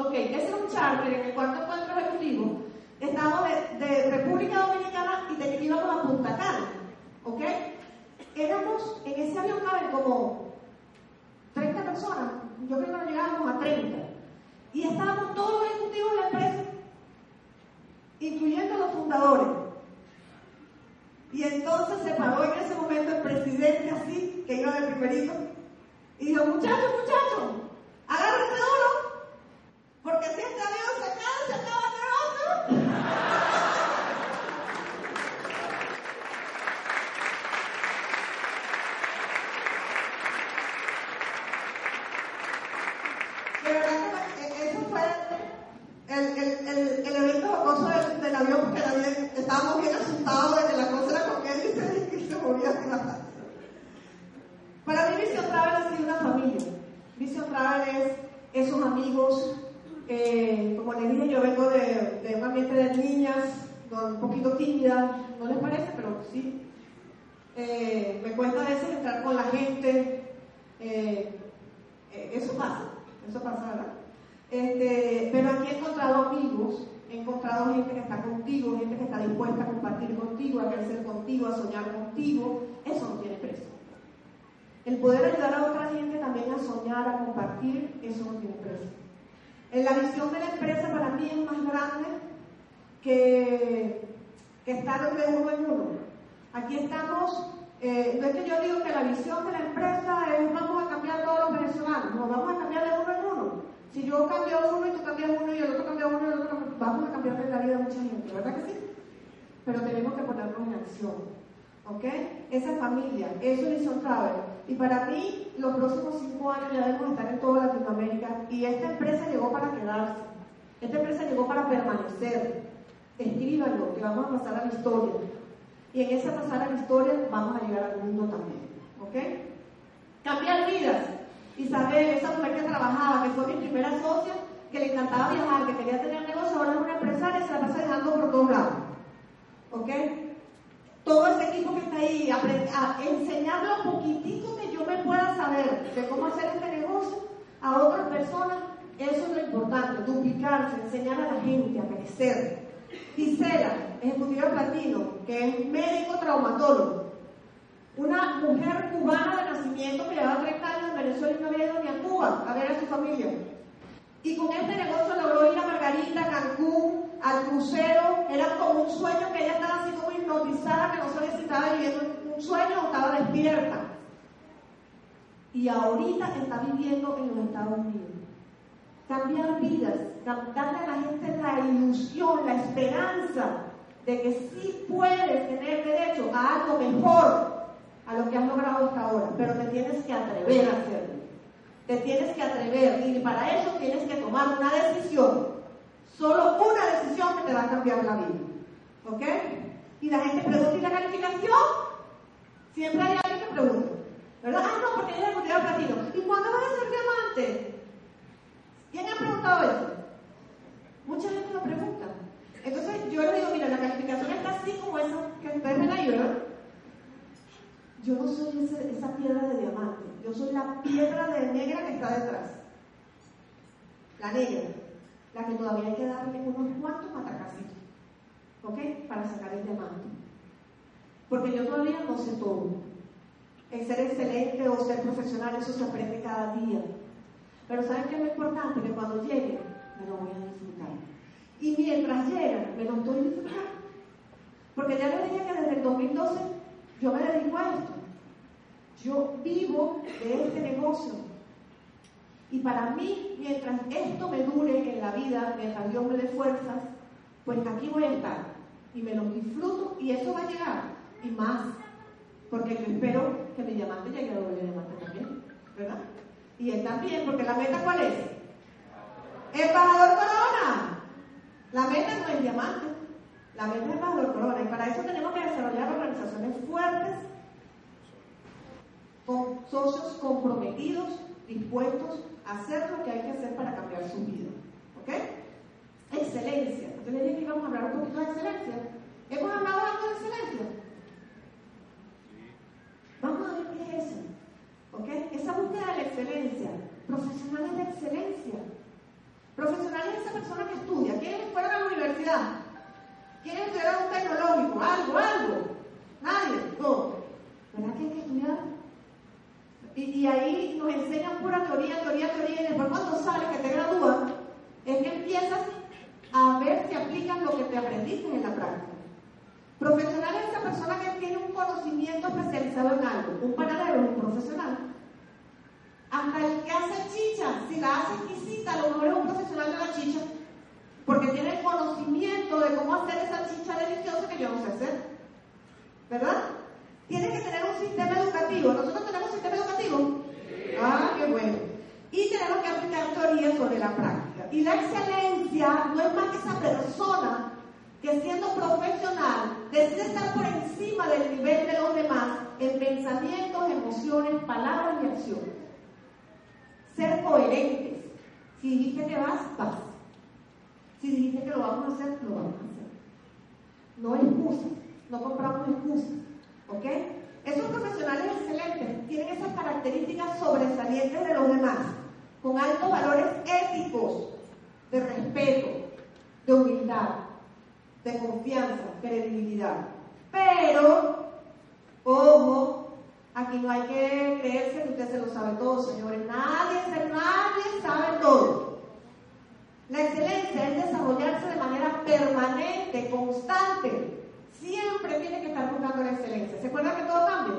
Ok, ese es un charter en el cuarto encuentro ejecutivo. Estamos de, República Dominicana y de íbamos a Punta Cana. ¿Ok? Éramos, en ese avión caben como 30 personas, yo creo que no llegábamos a 30. Y estábamos todos los ejecutivos de la empresa, incluyendo los fundadores. Y entonces se paró en ese momento el presidente así, que iba de primerito, y dijo, muchachos, muchachos, agárrense duro, porque si esta Dios se acaba, se acaba el negocio. De verdad que eso fue el, el, el, el evento jocoso del, del, avión, porque también estábamos bien asustados de que la cosa era con él y se, y se movía así la Para mí, Vision Travel ha sido una familia. Vision Travel es esos amigos eh, como les dije, yo vengo de, de un ambiente de niñas, un poquito tímida, no les parece, pero sí. Eh, me cuesta a veces entrar con la gente. Eh, eh, eso pasa, eso pasa, ¿verdad? Este, pero aquí he encontrado amigos, he encontrado gente que está contigo, gente que está dispuesta a compartir contigo, a crecer contigo, a soñar contigo. Eso no tiene precio. El poder ayudar a otra gente también a soñar, a compartir, eso no tiene precio. La visión de la empresa para mí es más grande que, estar de uno en uno. Aquí estamos, eh, no es que yo digo que la visión de la empresa es vamos a cambiar todos los venezolanos, no, vamos a cambiar de uno en uno. Si yo cambio uno y tú cambias uno y el otro cambia uno y el otro, vamos a cambiar la vida de mucha gente, ¿verdad que sí? Pero tenemos que ponernos en acción. ¿Ok? Esa familia, eso es Vision Travel. Y para mí, los próximos cinco años ya debemos estar en toda Latinoamérica. Y esta empresa llegó para quedarse. Esta empresa llegó para permanecer. Escríbanlo, que vamos a pasar a la historia. Y en esa pasar a la historia vamos a llegar al mundo también. ¿Ok? Cambiar vidas. Isabel, esa mujer que trabajaba, que fue mi primera socia, que le encantaba viajar, que quería tener negocio, ahora es una empresaria y se la pasa dejando por todos lados. ¿Ok? Todo ese equipo que está ahí, a enseñar lo poquitito que yo me pueda saber de cómo hacer este negocio a otras personas, eso es lo importante, duplicarse, enseñar a la gente a crecer. Gisela, ejecutiva platino, que es médico traumatólogo, una mujer cubana de nacimiento que llevaba 30 años en Venezuela y no había ido ni a Cuba a ver a su familia. Y con este negocio logró ir a Margarita, Cancún, al crucero. Era como un sueño que ella estaba así como hipnotizada, que no sabía si estaba viviendo un sueño o estaba despierta. Y ahorita está viviendo en los Estados Unidos. Cambiar vidas, darle a la gente la ilusión, la esperanza de que sí puedes tener derecho a algo mejor a lo que has logrado hasta ahora, pero te tienes que atrever a hacerlo. Te tienes que atrever y para eso tienes que tomar una decisión. Solo una decisión que te va a cambiar la vida. ¿Ok? Y la gente pregunta, ¿y la calificación? Siempre hay alguien que pregunta. ¿Verdad? Ah, no, porque ella es de platino. ¿Y cuándo vas a ser diamante? ¿Quién ha preguntado eso? Mucha gente lo pregunta. Entonces yo le digo, mira, la calificación está así como esa que ustedes ven ahí, ¿verdad? Yo no soy esa piedra de diamante, yo soy la piedra de negra que está detrás. La negra, la que todavía hay que darle unos cuantos matacacitos, ¿ok? Para sacar el diamante. Porque yo todavía no sé todo. El ser excelente o ser profesional, eso se aprende cada día. Pero ¿saben qué es lo importante? Que cuando llegue, me lo voy a disfrutar. Y mientras llega, me lo estoy disfrutando. Porque ya les dije que desde el 2012 yo me dedico a esto. Yo vivo de este negocio. Y para mí, mientras esto me dure en la vida, mientras Dios me dé fuerzas, pues aquí voy a estar. Y me lo disfruto y eso va a llegar. Y más. Porque yo espero que mi diamante llegue a doble diamante también. ¿Verdad? Y él también, porque la meta cuál es? Embajador Corona. La meta no es diamante. La meta es embajador Corona. Y para eso tenemos que desarrollar organizaciones fuertes con socios comprometidos, dispuestos a hacer lo que hay que hacer para cambiar su vida. ¿Ok? Excelencia. Entonces les dije que íbamos a hablar un poquito de excelencia. ¿Hemos hablado algo de excelencia? Vamos a ver qué es eso. ¿Ok? Esa búsqueda de la excelencia. Profesionales de excelencia. Profesionales es esa persona que estudia. ¿Quiénes fueron a la universidad? ¿Quiénes estudiaron un tecnológico? Algo, algo. Nadie. No. ¿Verdad que hay que estudiar? Y, ahí nos enseñan pura teoría, teoría, teoría, y después cuando sales, que te gradúas, es que empiezas a ver si aplicas lo que te aprendiste en la práctica. Profesional es esa persona que tiene un conocimiento especializado en algo. Un panadero es un profesional. Hasta el que hace chicha, si la hace exquisita, a lo mejor es un profesional de la chicha, porque tiene el conocimiento de cómo hacer esa chicha deliciosa que yo no sé hacer. ¿Verdad? Tiene que tener un sistema educativo. ¿Nosotros tenemos un sistema educativo? Ah, qué bueno. Y tenemos que aplicar teorías sobre la práctica. Y la excelencia no es más que esa persona que siendo profesional decide estar por encima del nivel de los demás en pensamientos, emociones, palabras y acciones. Ser coherentes. Si dijiste que vas, vas. Si dijiste que lo vamos a hacer, lo vamos a hacer. No excusas, no compramos excusas. ¿Ok? Esos profesionales excelentes tienen esas características sobresalientes de los demás, con altos valores éticos, de respeto, de humildad, de confianza, credibilidad. Pero, ojo, aquí no hay que creerse que usted se lo sabe todo, señores. Nadie, nadie sabe todo. La excelencia es desarrollarse de manera permanente, constante. Siempre tiene que estar buscando la excelencia. ¿Se acuerdan que todo cambia?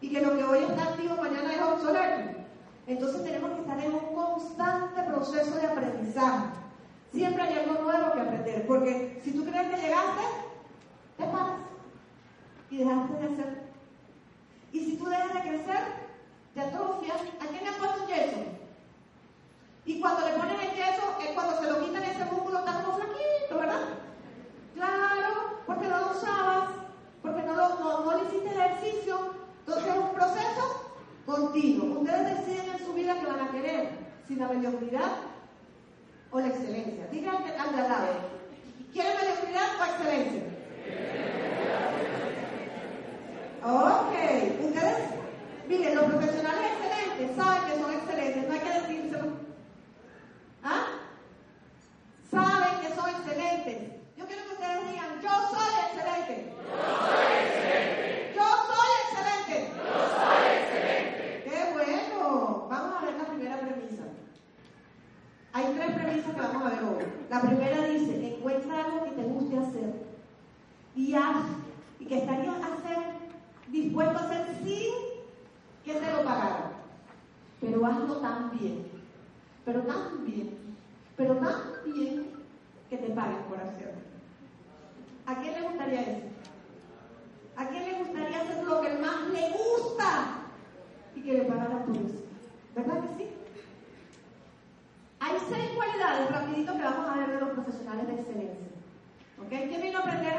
Y que lo que hoy está activo mañana es obsoleto. Entonces tenemos que estar en un constante proceso de aprendizaje. Siempre hay algo nuevo que aprender, porque si tú crees que llegaste, te paras y dejaste de hacer. Y si tú dejas de crecer, te atrofias. ¿A quién le han puesto un yeso? Y cuando le ponen el yeso, es cuando se lo quitan ese músculo está como flaquito, ¿verdad? Claro, porque no lo usabas, porque no, lo, le hiciste ejercicio. Entonces es un proceso continuo. Ustedes deciden en su vida que van a querer, si la mediocridad o la excelencia. Díganme al de al lado, ¿quieren mediocridad o excelencia? Ok, ustedes, miren, los profesionales excelentes saben que son excelentes, no hay que decírselo. ¿Ah? Saben que son excelentes. Yo quiero que ustedes digan, yo soy excelente. Yo soy excelente. Yo soy excelente. Yo soy excelente. Qué bueno. Vamos a ver la primera premisa. Hay tres premisas que vamos a ver hoy. La primera dice, encuentra algo que te guste hacer y haz, y que estarías hacer, dispuesto a hacer sin que te lo pagaran. Pero hazlo tan bien, pero tan bien, pero tan bien que te paguen por hacerlo. ¿A quién le gustaría eso? ¿A quién le gustaría hacer lo que más le gusta y que le pagaran por eso? ¿Verdad que sí? Hay seis cualidades, rapidito, que vamos a ver de los profesionales de excelencia. ¿Ok? ¿Quién vino a aprender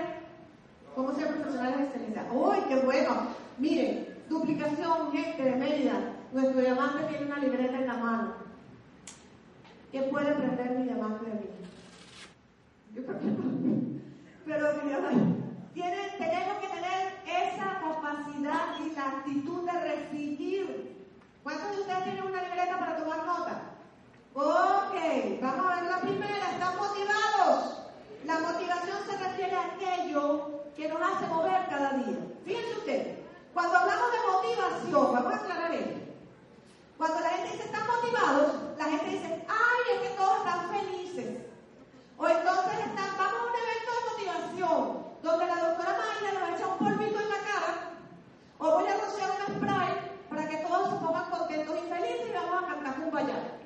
cómo ser profesionales de excelencia? ¡Uy, qué bueno! Miren, duplicación, gente de Mérida. Nuestro diamante tiene una libreta en la mano. ¿Quién puede aprender mi diamante de mí? Yo creo que no. Pero mi diamante. Tenemos que tener esa capacidad y la actitud de recibir. ¿Cuántos de ustedes tienen una libreta para tomar nota? Ok, vamos a ver la primera. ¿Están motivados? La motivación se refiere a aquello que nos hace mover cada día. Fíjense ustedes, cuando hablamos de motivación, vamos a aclarar esto. Cuando la gente dice están motivados, la gente dice, ay, es que todos están felices. O entonces están, vamos a un evento de motivación, donde la doctora Mayra nos echa un polvito en la cara, o voy a rociar un spray para que todos se pongan contentos y felices y vamos a cantar un bayar.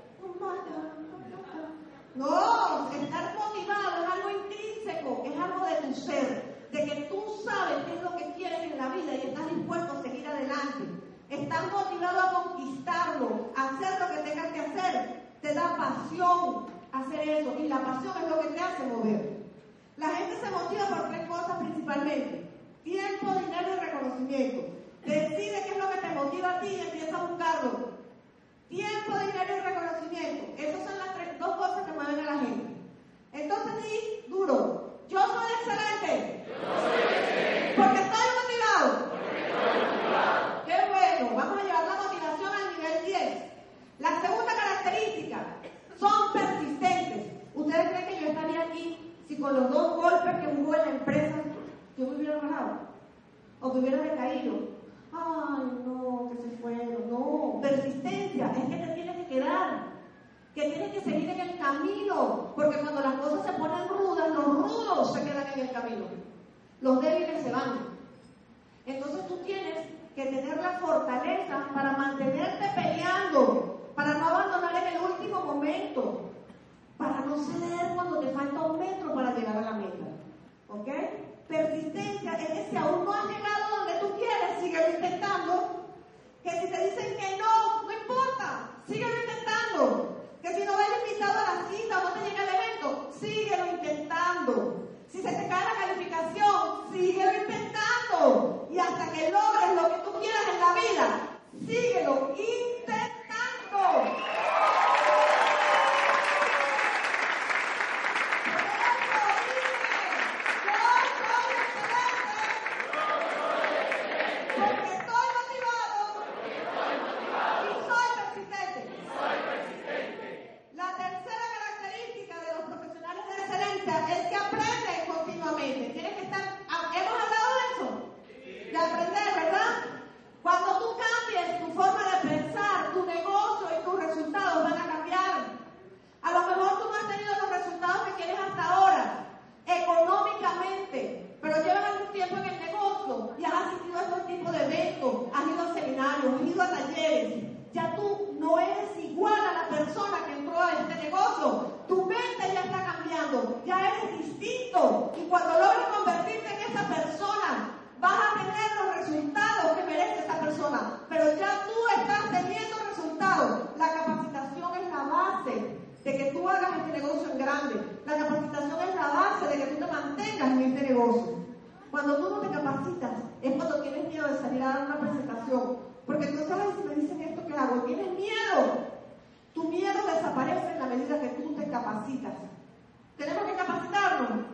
No, estar motivado es algo intrínseco, es algo de tu ser, de que tú sabes qué es lo que quieres en la vida y estás dispuesto a seguir adelante. Estás motivado a conquistarlo, a hacer lo que tengas que hacer. Te da pasión hacer eso y la pasión es lo que te hace mover. La gente se motiva por tres cosas principalmente. Tiempo, dinero y reconocimiento. Decide qué es lo que te motiva a ti y empieza a buscarlo. Tiempo, dinero y reconocimiento. Esas son las tres, dos cosas que mueven a la gente. Entonces sí, duro. Yo soy excelente. Porque estoy motivado. Qué bueno. Vamos a llevar la motivación al nivel 10. La segunda característica, son persistentes. ¿Ustedes creen que yo estaría aquí si con los dos golpes que hubo en la empresa yo me hubiera bajado? ¿O que hubiera decaído? Ay, no, que se fueron. No, persistencia, es que te tienes que quedar, que tienes que seguir en el camino, porque cuando las cosas se ponen rudas, los rudos se quedan en el camino, los débiles se van. Entonces tú tienes que tener la fortaleza para mantenerte peleando, para no abandonar en el último momento, para no ceder cuando te falta un metro para llegar a la meta. ¿Ok? Persistencia es que si aún no has llegado donde tú quieres, síguelo intentando. Que si te dicen que no, no importa, síguelo intentando. Que si no vas invitado a la cita o no te llega el evento, síguelo intentando. Si se te cae la calificación, síguelo intentando. Y hasta que logres lo que tú quieras en la vida, síguelo intentando. negocio. Tu mente ya está cambiando, ya eres distinto. Y cuando logres convertirte en esa persona, vas a tener los resultados que merece esa persona. Pero ya tú estás teniendo resultados. La capacitación es la base de que tú hagas este negocio en grande. La capacitación es la base de que tú te mantengas en este negocio. Cuando tú no te capacitas, es cuando tienes miedo de salir a dar una presentación. Porque tú sabes si me dicen esto, ¿qué hago? Tienes miedo tu miedo desaparece en la medida que tú te capacitas. Tenemos que capacitarnos.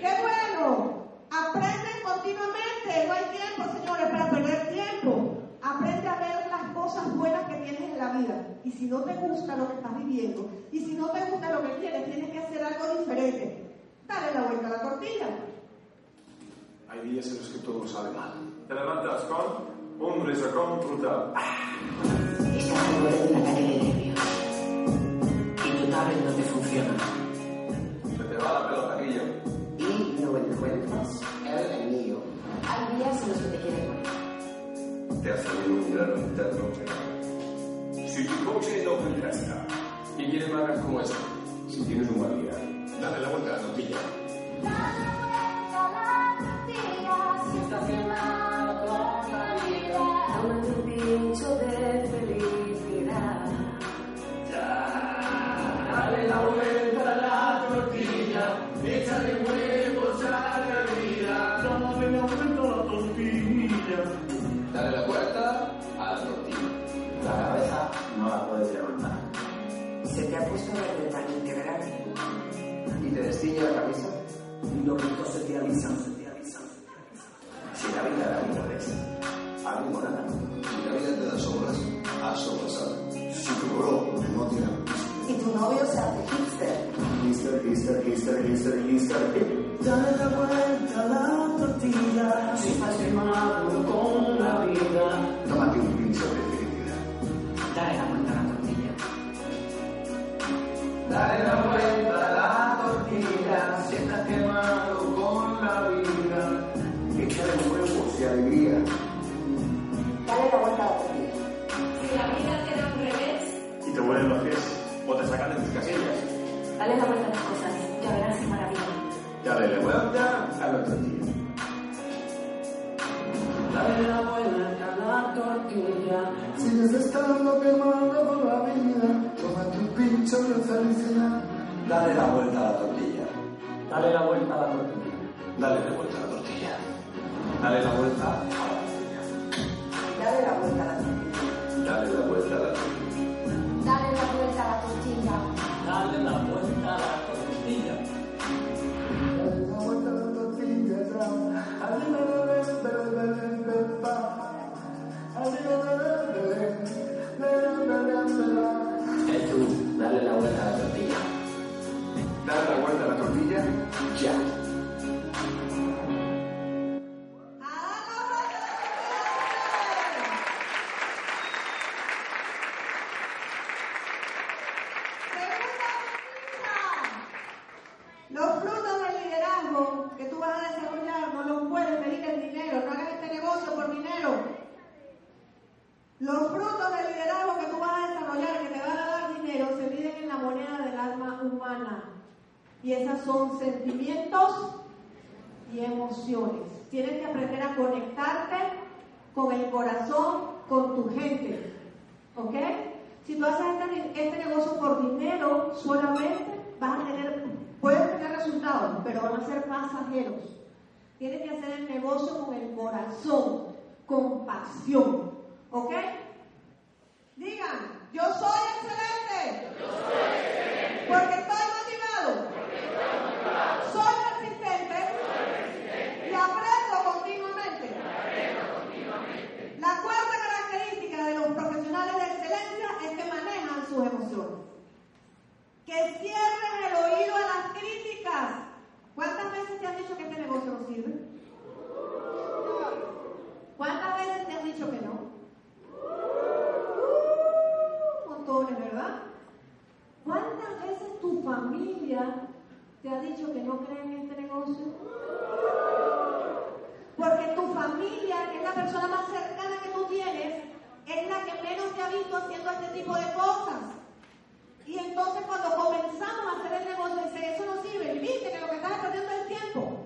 ¡Qué bueno! Aprende continuamente. No hay tiempo, señores, para perder tiempo. Aprende a ver las cosas buenas que tienes en la vida. Y si no te gusta lo que estás viviendo, y si no te gusta lo que tienes, tienes que hacer algo diferente. Dale la vuelta a la tortilla. Hay días en los que todo sale mal. Te levantas con un risacón brutal. En un ataque de nervios. No te funciona. Se te va la pelota, Guillo. Y no encuentras el mío. Hay días en los que te quieres morir. Te ha salido un grano interno. Si tu coche no contesta y quieres que hagas como esto, si tienes un mal día, dale la vuelta a la tortilla. Dale ¿Y destiñe la camisa? Los ritos se te avisan, se te avisan. Si la vida nada. Si la vida te da sobras, haz sobras. Si tu bro no tiene Y tu novio se hace hipster. Easter, Easter, Easter, Easter, Easter. Dale la vuelta a la tortilla, si estás quemado con la vida. Tómate un pincho de felicidad. Dale la vuelta a la tortilla. Dale la vuelta a la tortilla, si estás quemado con la vida. Échale huevos y alegría. Dale la vuelta a la tortilla. Si la vida te da un revés, Y te vuelven los pies o te sacan de tus casillas. dale la vuelta a las cosas, ya verás qué maravilla. Dale la vuelta a la tortilla. Dale la vuelta a la tortilla. Sigues estando quemado por la vida. Tómate un pincho de felicidad. Dale la vuelta a la tortilla. Dale la vuelta a la tortilla. Dale la vuelta a la tortilla. Dale la vuelta a la tortilla. Dale la vuelta a la tortilla. Y esas son sentimientos y emociones. Tienes que aprender a conectarte con el corazón, con tu gente. ¿Ok? Si tú haces este, este negocio por dinero solamente, vas a tener, puedes tener resultados, pero van a ser pasajeros. Tienes que hacer el negocio con el corazón, con pasión. ¿Ok? Digan, yo soy excelente. Estoy motivado. Soy persistente. Y aprendo continuamente. La cuarta característica de los profesionales de excelencia es que manejan sus emociones. Que el oído a las críticas. ¿Cuántas veces te han dicho que este negocio no sirve? ¿Cuántas veces te han dicho que no? Uh, montones, ¿verdad? ¿Cuántas veces tu familia te ha dicho que no cree en este negocio? Porque tu familia, que es la persona más cercana que tú tienes, es la que menos te ha visto haciendo este tipo de cosas. Y entonces cuando comenzamos a hacer el negocio, dice, eso no sirve, viste que lo que estás es perdiendo el tiempo.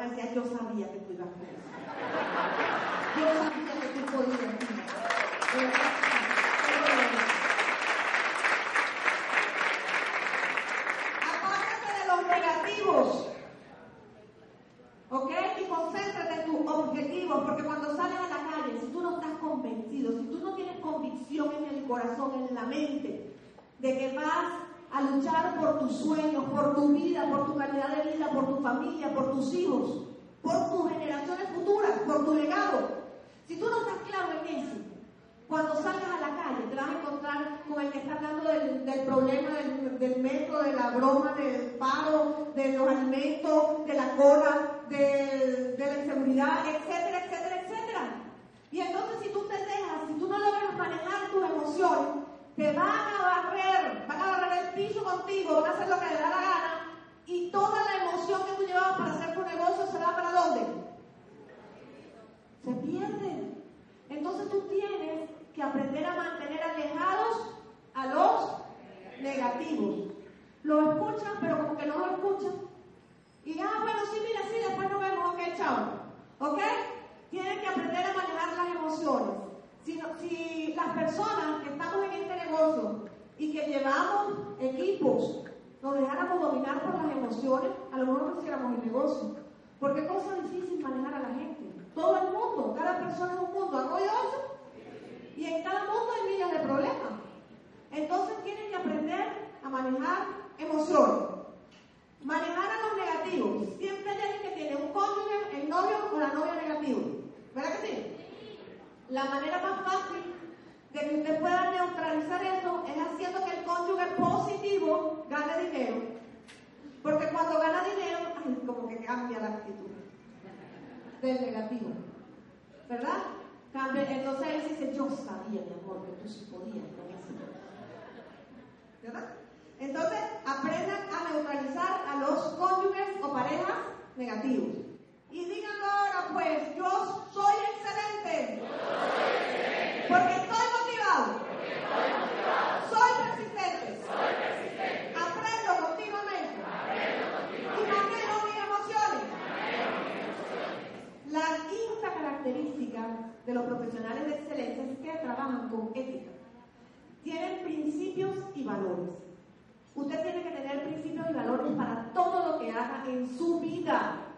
van a decir, "Ay, yo sabía que tú ibas a hacer eso. Yo sabía que tú podías. De verdad que sí. Apártate de los negativos. ¿Ok? Y concéntrate en tus objetivos, porque cuando sales a la calle, si tú no estás convencido, si tú no tienes convicción en el corazón, en la mente, de que vas a luchar por tus sueños, por tu vida, por tu calidad de vida, por tu familia, por tus hijos, por tus generaciones futuras, por tu legado. Si tú no estás claro en eso, cuando salgas a la calle te vas a encontrar con el que está hablando del, del problema del, del, metro, de la broma, del paro, de los alimentos, de la cola, de, de la inseguridad, etcétera, etcétera, etcétera. Y entonces si tú te dejas, si tú no logras manejar tus emociones, te van a barrer, van a barrer el piso contigo, van a hacer lo que les da la gana y toda la emoción que tú llevabas para hacer tu negocio se va para dónde? Se pierde. Entonces tú tienes que aprender a mantener alejados a los negativos. Lo escuchan, pero como que no lo escuchan. Y ah, bueno, sí, mira, sí, después nos vemos, ok, chao. ¿Ok? Tienen que aprender a manejar las emociones. Si, si las personas que estamos en este negocio y que llevamos equipos nos dejáramos dominar por las emociones, a lo mejor no hiciéramos el negocio. Porque es cosa difícil manejar a la gente. Todo el mundo, cada persona es un mundo. ¿Hago yo eso? Y en cada mundo hay miles de problemas. Entonces tienen que aprender a manejar emociones. Manejar a los negativos. Siempre hay alguien que tiene un cónyuge, el novio o la novia negativo. ¿Verdad que sí? La manera más fácil de que usted pueda neutralizar eso es haciendo que el cónyuge positivo gane dinero. Porque cuando gana dinero, como que cambia la actitud del negativo. ¿Verdad? Cambia, entonces él dice, yo sabía, mi amor, que tú sí podías con. ¿Verdad? Entonces, aprendan a neutralizar a los cónyuges o parejas negativos. Y díganlo ahora, pues, yo soy excelente. Porque estoy motivado. Soy persistente. Aprendo continuamente. Y manejo mis emociones. La quinta característica de los profesionales de excelencia es que trabajan con ética. Tienen principios y valores. Usted tiene que tener principios y valores para todo lo que haga en su vida.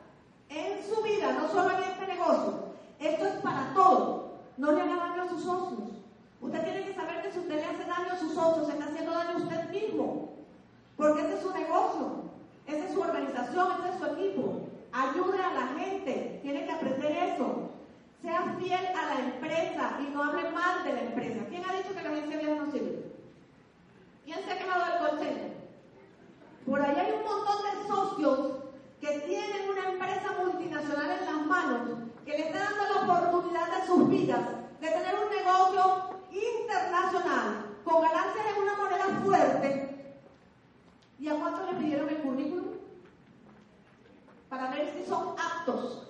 En su vida, no solo en este negocio. Esto es para todo. No le haga daño a sus socios. Usted tiene que saber que si usted le hace daño a sus socios, está haciendo daño a usted mismo. Porque ese es su negocio. Esa es su organización, ese es su equipo. Ayude a la gente. Tiene que aprender eso. Sea fiel a la empresa y no hable mal de la empresa. ¿Quién ha dicho que la agencia vieja no sirve? ¿Quién se ha quejado del call Por ahí hay un montón de socios que tienen una empresa multinacional en las manos que le está dando la oportunidad de sus vidas de tener un negocio internacional con ganancias en una moneda fuerte. ¿Y a cuánto le pidieron el currículum? Para ver si son aptos,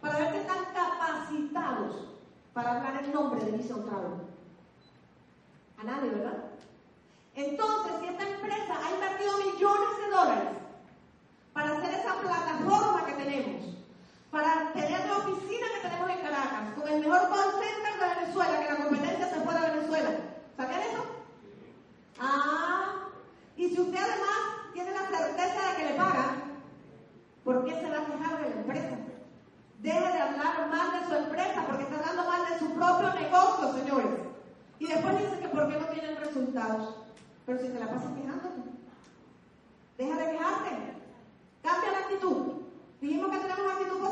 para ver si están capacitados para hablar el nombre de Vision Travel. A nadie, ¿verdad? Entonces, si esta empresa ha invertido millones de dólares para hacer esa plataforma que tenemos, para tener la oficina que tenemos en Caracas, con el mejor call de Venezuela, que la competencia se fue de Venezuela, ¿sabían eso? Ah, y si usted además tiene la certeza de que le pagan, ¿por qué se va a quejar de la empresa? Deje de hablar mal de su empresa porque está hablando mal de su propio negocio, señores. Y después dice que por qué no tienen resultados. Pero si te la pasas quejándote, deja de quejarte. Cambia la actitud. Dijimos que tenemos una actitud positiva,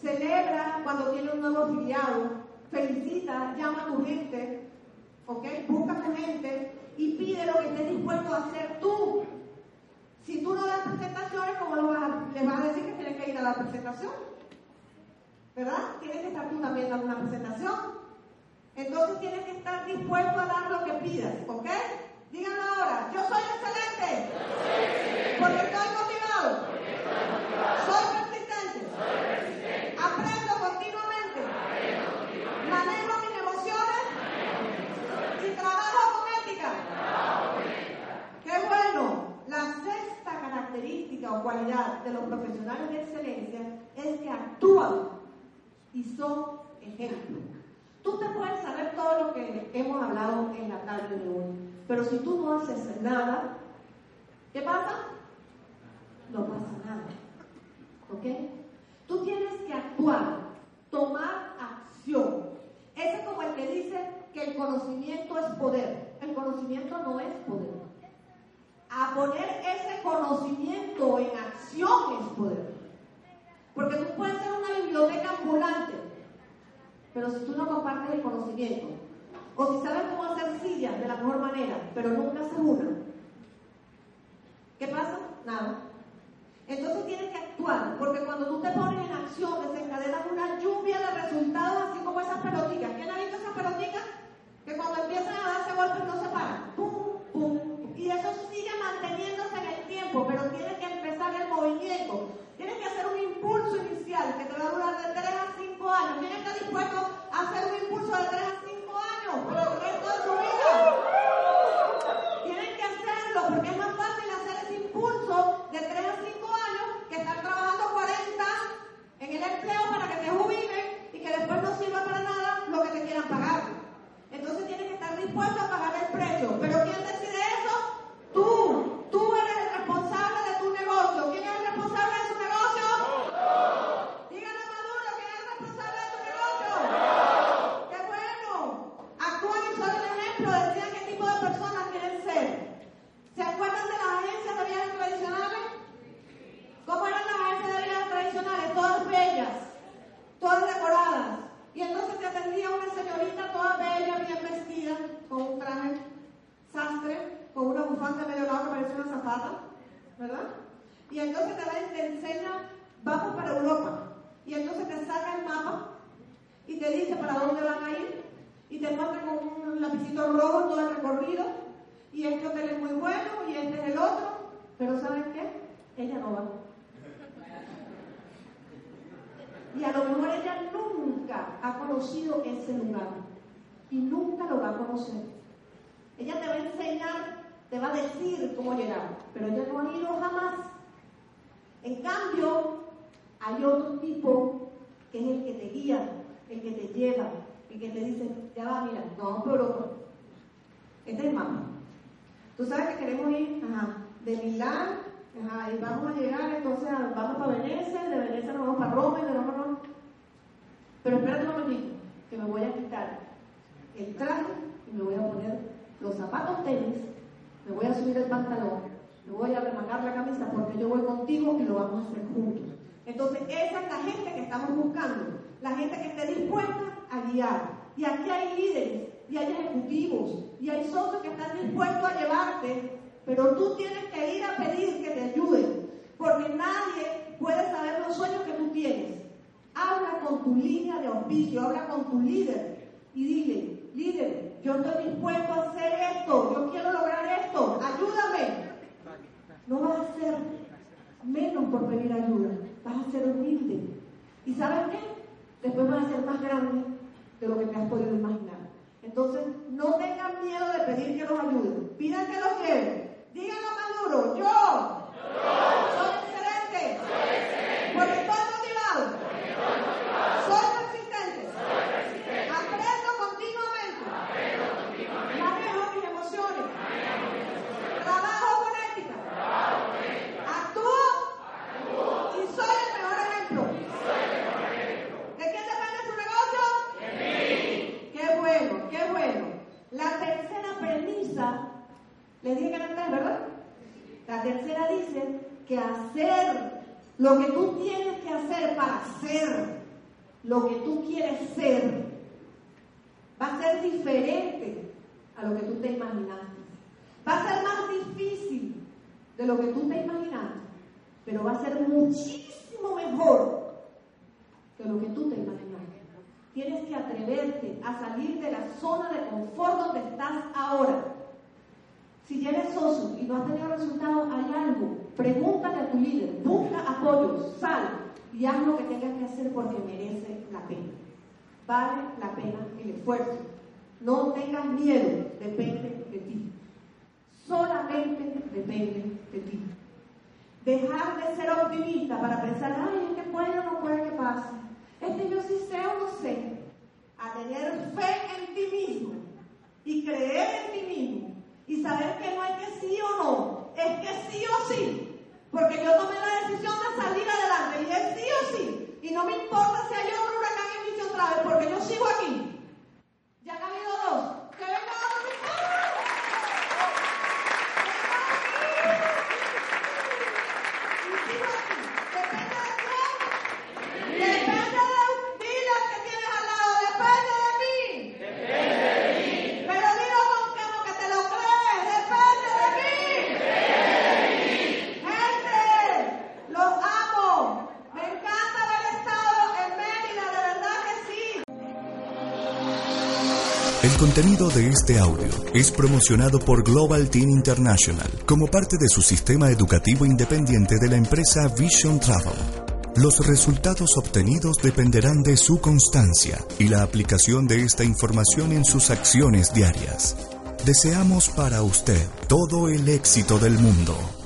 Celebra cuando tiene un nuevo afiliado, felicita, llama a tu gente, ¿ok? Busca a tu gente y pide lo que estés dispuesto a hacer tú. Si tú no das presentaciones, ¿cómo lo vas a, les vas a decir que tienes que ir a la presentación? ¿Verdad? Tienes que estar tú también dando una presentación. Entonces tienes que estar dispuesto a dar lo que pidas, ¿ok? Díganlo ahora, yo soy excelente. Porque estoy motivado. Soy persistente continuamente. Manejo mis emociones. Y trabajo con ética. Qué bueno. La sexta característica o cualidad de los profesionales de excelencia es que actúan y son ejemplos. Tú te puedes saber todo lo que hemos hablado en la tarde de hoy, pero si tú no haces nada, ¿qué pasa? No pasa nada. ¿Ok? Tú tienes que actuar, tomar acción. Ese es como el que dice que el conocimiento es poder. El conocimiento no es poder. A poner ese conocimiento en acción es poder. Porque tú puedes ser una biblioteca ambulante, pero si tú no compartes el conocimiento, o si sabes cómo hacer sillas de la mejor manera, pero nunca haces una, ¿qué pasa? Nada. Entonces tienes que actuar, porque cuando tú te pones en acción, desencadenas una lluvia de resultados, así como esas pelotitas. ¿Quién ha visto esas pelotitas? Que cuando empiezan a darse golpes no se paran. Y eso sigue manteniéndose en el tiempo, pero tiene que empezar el movimiento. Tienes que hacer un impulso inicial que te va a durar de 3 a 5 años. ¿Quién está dispuesto a hacer un impulso de 3 a 5 años por el resto de su vida? Tienen que hacerlo porque es más fácil hacer ese impulso de 3 a 5 años que estar trabajando 40 en el empleo para que te jubilen y que después no sirva para nada lo que te quieran pagar. Entonces tienes que estar dispuesto a pagar el precio. ¿Pero quién decide? Tú. Tú eres el responsable de tu negocio. ¿Quién es el responsable de su negocio? Díganle a Maduro, ¿quién es el responsable de tu negocio? ¡Qué bueno! Actúan y son el ejemplo. Decían qué tipo de personas quieren ser. ¿Se acuerdan de las agencias de viajes tradicionales? ¿Cómo eran las agencias de viajes tradicionales? Todas bellas, todas decoradas. Y entonces te atendía una señorita toda bella, bien vestida, con un traje sastre, con una bufanda medio zapata, ¿verdad? Y entonces te, va, te enseña, vamos para Europa. Y entonces te saca el mapa y te dice para dónde van a ir. Y te muestra con un lapicito rojo todo el recorrido. Y este hotel es muy bueno y este es el otro. Pero ¿saben qué? Ella no va. Y a lo mejor ella nunca ha conocido ese lugar. Y nunca lo va a conocer. Ella te va a enseñar, te va a decir cómo llegar. Pero ella no ha ido jamás. En cambio, hay otro tipo que es el que te guía, el que te lleva, el que te dice, ya va, mira, no Europa. Este es el mapa. Tú sabes que queremos ir ajá, de Milán Ajá, y vamos a llegar, entonces vamos para Venecia, de Venecia nos vamos para Roma y de Roma no. Pero espérate un momentito, que me voy a quitar el traje y me voy a poner los zapatos tenis, me voy a subir el pantalón, me voy a remangar la camisa porque yo voy contigo y lo vamos a hacer juntos. Entonces, esa es la gente que estamos buscando, la gente que esté dispuesta a guiar. Y aquí hay líderes, y hay ejecutivos, y hay socios que están dispuestos a llevarte, pero tú tienes que ir a pedir que te ayuden, porque nadie puede saber los sueños que tú tienes. Habla con tu línea de auspicio, habla con tu líder y dile, líder, yo estoy dispuesto a hacer esto, yo quiero lograr esto, ayúdame. No vas a ser menos por pedir ayuda, vas a ser humilde. ¿Y sabes qué? Después vas a ser más grande de lo que te has podido imaginar. Entonces, no tengan miedo de pedir que los ayuden. Pidan que los lleven. Díganlo más duro. Yo. Soy excelente. Porque estoy motivado. Soy persistente. Aprendo continuamente. Manejo mis emociones. Trabajo con ética. Actúo. Y soy el mejor ejemplo. ¿De quién depende su negocio? Qué bueno, qué bueno. La tercera premisa, les dije que eran tres, ¿verdad? La tercera dice que hacer lo que tú tienes que hacer para ser lo que tú quieres ser va a ser diferente a lo que tú te imaginaste. Va a ser más difícil de lo que tú te imaginaste, pero va a ser muchísimo mejor de lo que tú te imaginaste. Tienes que atreverte a salir de la zona de confort donde estás ahora. Si ya eres socio y no has tenido resultados, hay algo. Pregúntale a tu líder, busca apoyo, sal y haz lo que tengas que hacer porque merece la pena. Vale la pena el esfuerzo. No tengas miedo, depende de ti. Solamente depende de ti. Dejar de ser optimista para pensar, ay, es que puede o no puede que pase. Es que yo sí sé o no sé. A tener fe en ti mismo y creer en ti mismo y saber que no hay que sí o no, es que sí o sí. Porque yo tomé la decisión de salir adelante y es sí o sí. Y no me importa si hay otro huracán en Mission Travel porque yo sigo aquí. Ya han habido dos. Que venga contenido de este audio es promocionado por Global Teen International como parte de su sistema educativo independiente de la empresa Vision Travel. Los resultados obtenidos dependerán de su constancia y la aplicación de esta información en sus acciones diarias. Deseamos para usted todo el éxito del mundo.